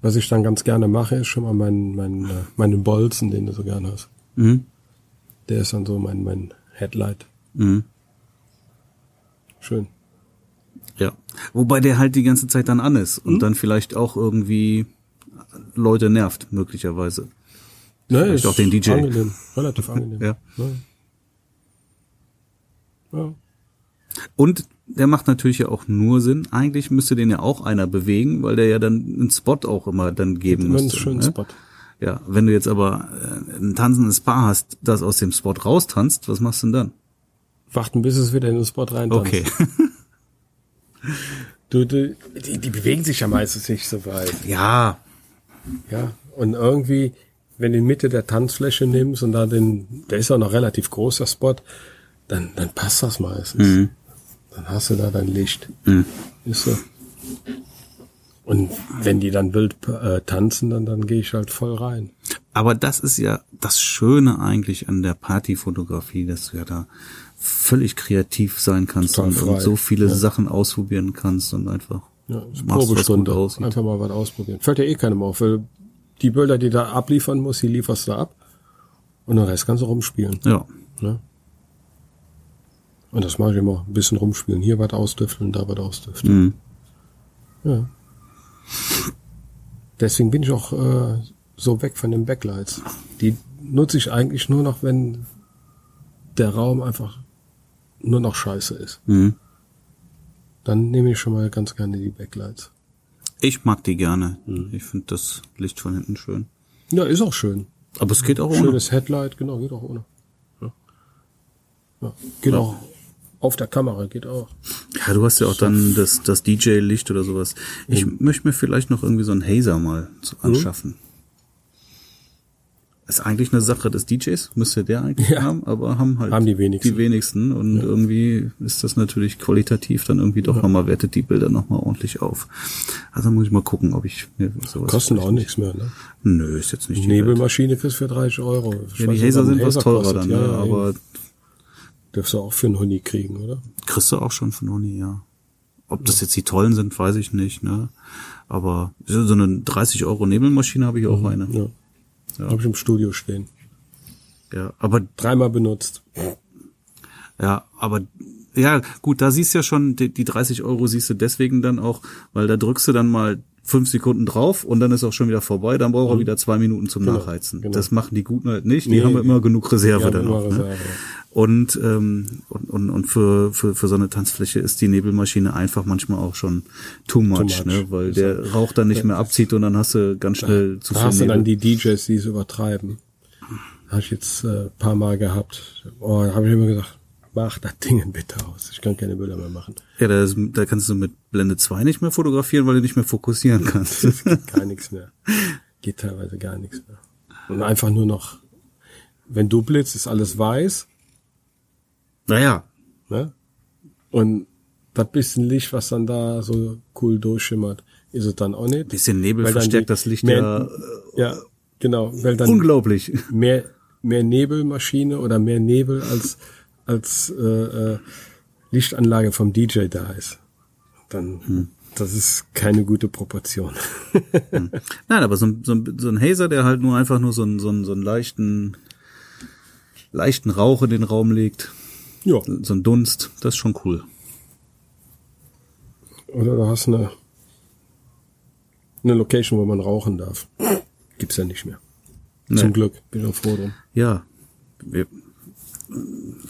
Was ich dann ganz gerne mache, ist schon mal meinen mein, äh, meinen Bolzen, den du so gerne hast. Mhm. Der ist dann so mein, mein Headlight. Mhm. Schön. Ja. Wobei der halt die ganze Zeit dann an ist und dann vielleicht auch irgendwie Leute nervt, möglicherweise. Ne, Vielleicht auch den DJ. Angenehm. Relativ angenehm. Ja. Ne? Ja. Und der macht natürlich ja auch nur Sinn. Eigentlich müsste den ja auch einer bewegen, weil der ja dann einen Spot auch immer dann geben Immer einen schönen ne? Spot. Ja, wenn du jetzt aber äh, ein tanzendes Paar hast, das aus dem Spot raustanzt, was machst du denn dann? Warten, bis es wieder in den Spot rein Okay. Du, du, die, die bewegen sich ja meistens nicht so weit. ja, Ja. Und irgendwie, wenn du in Mitte der Tanzfläche nimmst und da den, der ist auch noch relativ groß, der Spot, dann, dann passt das meistens. Dann hast du da dein Licht. Ist so. Und wenn die dann wild äh, tanzen, dann, dann gehe ich halt voll rein. Aber das ist ja das Schöne eigentlich an der Partyfotografie, dass du ja da völlig kreativ sein kannst und, und so viele ja. Sachen ausprobieren kannst und einfach Ja, machst, was Probestunde. gut aussieht. Einfach mal was ausprobieren. Fällt ja eh keinem auf, weil die Bilder, die da abliefern muss, die lieferst du ab. Und den Rest kannst du rumspielen. Ja. Ne? Und das mache ich immer. Ein bisschen rumspielen. Hier was ausdüfteln, da was ausdüfteln. Mhm. Ja. Deswegen bin ich auch äh, so weg von den Backlights. Die nutze ich eigentlich nur noch, wenn der Raum einfach nur noch scheiße ist. Mhm. Dann nehme ich schon mal ganz gerne die Backlights. Ich mag die gerne. Mhm. Ich finde das Licht von hinten schön. Ja, ist auch schön. Aber es geht auch ohne. Schönes Headlight, genau, geht auch ohne. Ja. Ja. Geht auch auf der Kamera, geht auch. Ja, du hast ja auch dann das, das DJ-Licht oder sowas. Ich möchte mir vielleicht noch irgendwie so einen Hazer mal Mhm. anschaffen. Ist eigentlich eine Sache des DJs, müsste der eigentlich Ja. haben, aber haben halt Haben die wenigsten. Die wenigsten und irgendwie ist das natürlich qualitativ dann irgendwie doch nochmal, wertet die Bilder nochmal ordentlich auf. Also muss ich mal gucken, ob ich mir sowas. Kosten auch nichts mehr, ne? Nö, ist jetzt nicht die. Nebelmaschine kriegst du für 30 Euro. Ich Ja, die Hazer sind was teurer dann, ja, ne? ja, aber. Dürfst du auch für einen Huni kriegen, oder? kriegst du auch schon von Uni, ja. Ob das jetzt die tollen sind, weiß ich nicht, ne? Aber so eine 30 Euro Nebelmaschine habe ich auch eine. Ja. Ja. Habe ich im Studio stehen. Ja, aber Dreimal benutzt. ja, aber ja, gut, da siehst du ja schon, die, die 30 Euro siehst du deswegen dann auch, weil da drückst du dann mal fünf Sekunden drauf und dann ist auch schon wieder vorbei, dann braucht er wieder zwei Minuten zum Nachheizen. genau. Das machen die Guten halt nicht, die Nee, haben immer genug Reserve dann auch. Ne? Ja. Und, ähm, und, und, und für, für, für so eine Tanzfläche ist die Nebelmaschine einfach manchmal auch schon too much, much. ne? weil der Rauch dann nicht mehr abzieht und dann hast du ganz schnell zu Da viel hast du Nebel. dann die DJs, die es übertreiben. Habe ich jetzt äh, paar Mal gehabt. Oh, da habe ich immer gesagt, mach das Ding bitte aus. Ich kann keine Bilder mehr machen. ja, da, ist, da kannst du mit Blende 2 nicht mehr fotografieren, weil du nicht mehr fokussieren kannst. Gar nichts mehr. Geht teilweise gar nichts mehr. Und einfach nur noch, wenn du blitzt, ist alles weiß. Naja, Ne? Und das bisschen Licht, was dann da so cool durchschimmert, ist es dann auch nicht. bisschen Nebel verstärkt das Licht mehr, ja Ja, genau. Weil dann unglaublich. mehr, mehr Nebelmaschine oder mehr Nebel als, als äh, äh, Lichtanlage vom DJ da ist. Dann, das ist keine gute Proportion. Nein, aber so, ein- so, ein- so ein Hazer, der halt nur einfach nur so einen, so einen, so einen leichten, leichten Rauch in den Raum legt, ja, so ein Dunst, das ist schon cool. Oder du hast eine, eine Location, wo man rauchen darf. Gibt's ja nicht mehr. Nee. Zum Glück. Bin ich froh drum. Ja, wir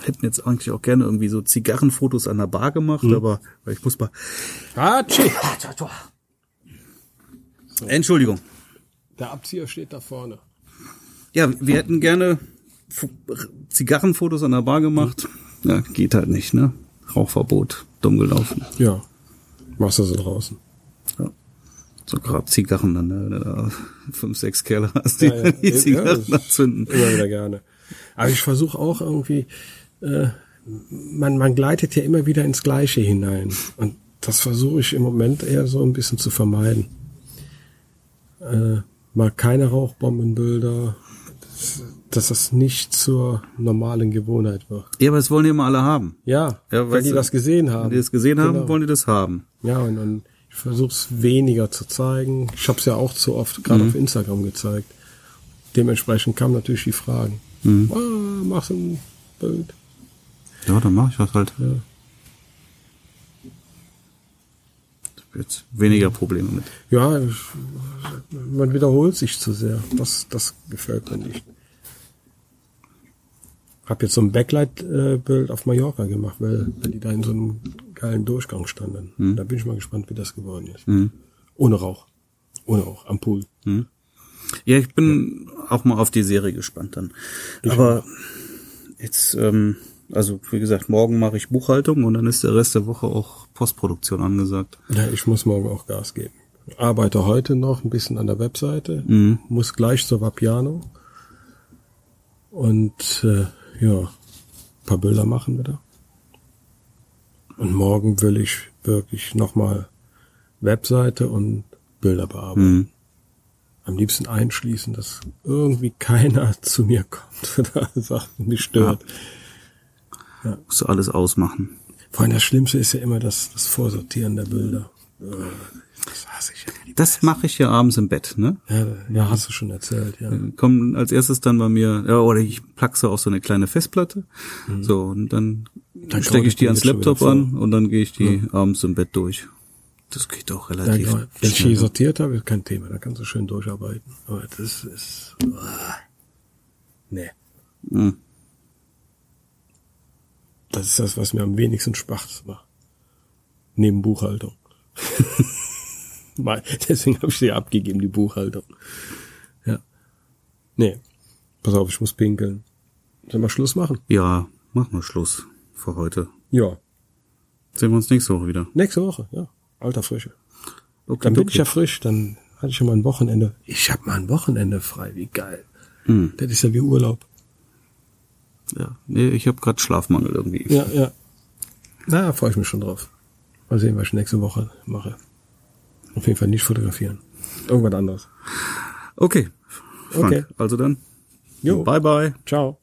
hätten jetzt eigentlich auch gerne irgendwie so Zigarrenfotos an der Bar gemacht, aber weil ich muss mal. Hatschi! Entschuldigung. Der Abzieher steht da vorne. Ja, wir hätten gerne Zigarrenfotos an der Bar gemacht. Ja, geht halt nicht, ne? Rauchverbot, dumm gelaufen. Ja. Machst du so draußen. So gerade Zigarren dann, ne? Da fünf, sechs Kerle hast, die Ja, ja. die Ja, Zigarren das- anzünden. Immer wieder gerne. Aber ich versuche auch irgendwie, äh, man, man gleitet ja immer wieder ins Gleiche hinein. Und das versuche ich im Moment eher so ein bisschen zu vermeiden. Äh, mal keine Rauchbombenbilder, dass, dass das nicht zur normalen Gewohnheit wird. Ja, aber das wollen die immer alle haben. Ja, Ja, wenn die du, das gesehen haben. Wenn die das gesehen haben, Genau. wollen die das haben. Ja, und, und ich versuche es weniger zu zeigen. Ich habe es ja auch zu oft gerade auf Instagram gezeigt. Dementsprechend kamen natürlich die Fragen. Ah, machst du ein Bild? Ja, dann mache ich das halt. Ja. Jetzt weniger Probleme mit. Ja, man wiederholt sich zu sehr. Das, das gefällt mir nicht. Hab jetzt so ein Backlight-Bild auf Mallorca gemacht, weil, weil die da in so einem geilen Durchgang standen. Da bin ich mal gespannt, wie das geworden ist. Ohne Rauch. Ohne Rauch, am Pool. Ja, ich bin auch mal auf die Serie gespannt dann. Aber jetzt, ähm, also wie gesagt, morgen mache ich Buchhaltung und dann ist der Rest der Woche auch Postproduktion angesagt. Ja, ich muss morgen auch Gas geben. Arbeite heute noch ein bisschen an der Webseite, muss gleich zur Vapiano und äh, ja, ein paar Bilder machen wir da. Und morgen will ich wirklich nochmal Webseite und Bilder bearbeiten. Am liebsten einschließen, dass irgendwie keiner zu mir kommt oder Sachen mich stört. Musst du alles ausmachen. Vor allem das Schlimmste ist ja immer das, das Vorsortieren der Bilder. Äh, Das hasse ich ja. Das mache ich ja abends im Bett, ne? Ja, ja, hast du schon erzählt, ja. Kommen als erstes dann bei mir, ja, oder ich plaxe auf so eine kleine Festplatte. So, und dann, Dann stecke ich die ans Laptop an und dann gehe ich die abends im Bett durch. Das geht auch Ja, relativ genau. Wenn ich die sortiert habe, ist kein Thema, da kannst du schön durcharbeiten. Aber das ist. uah. Nee. Mhm. Das ist das, was mir am wenigsten Spaß macht. Neben Buchhaltung. Deswegen habe ich sie abgegeben, die Buchhaltung. Ja. Nee. Pass auf, ich muss pinkeln. Sollen wir Schluss machen? Ja, machen wir Schluss für heute. Ja. Sehen wir uns nächste Woche wieder. Nächste Woche, ja. Alter Frische. Okay, Dann bin okay. ich ja frisch, dann hatte ich schon mal ein Wochenende. Ich habe mal ein Wochenende frei, wie geil. Hm. Das ist ja wie Urlaub. Ja, nee, ich habe gerade Schlafmangel irgendwie. Ja, ja. Na, freue ich mich schon drauf. Mal sehen, was ich nächste Woche mache. Auf jeden Fall nicht fotografieren. Irgendwas anderes. Okay, Frank, Okay. also dann. Jo. Bye bye. Ciao.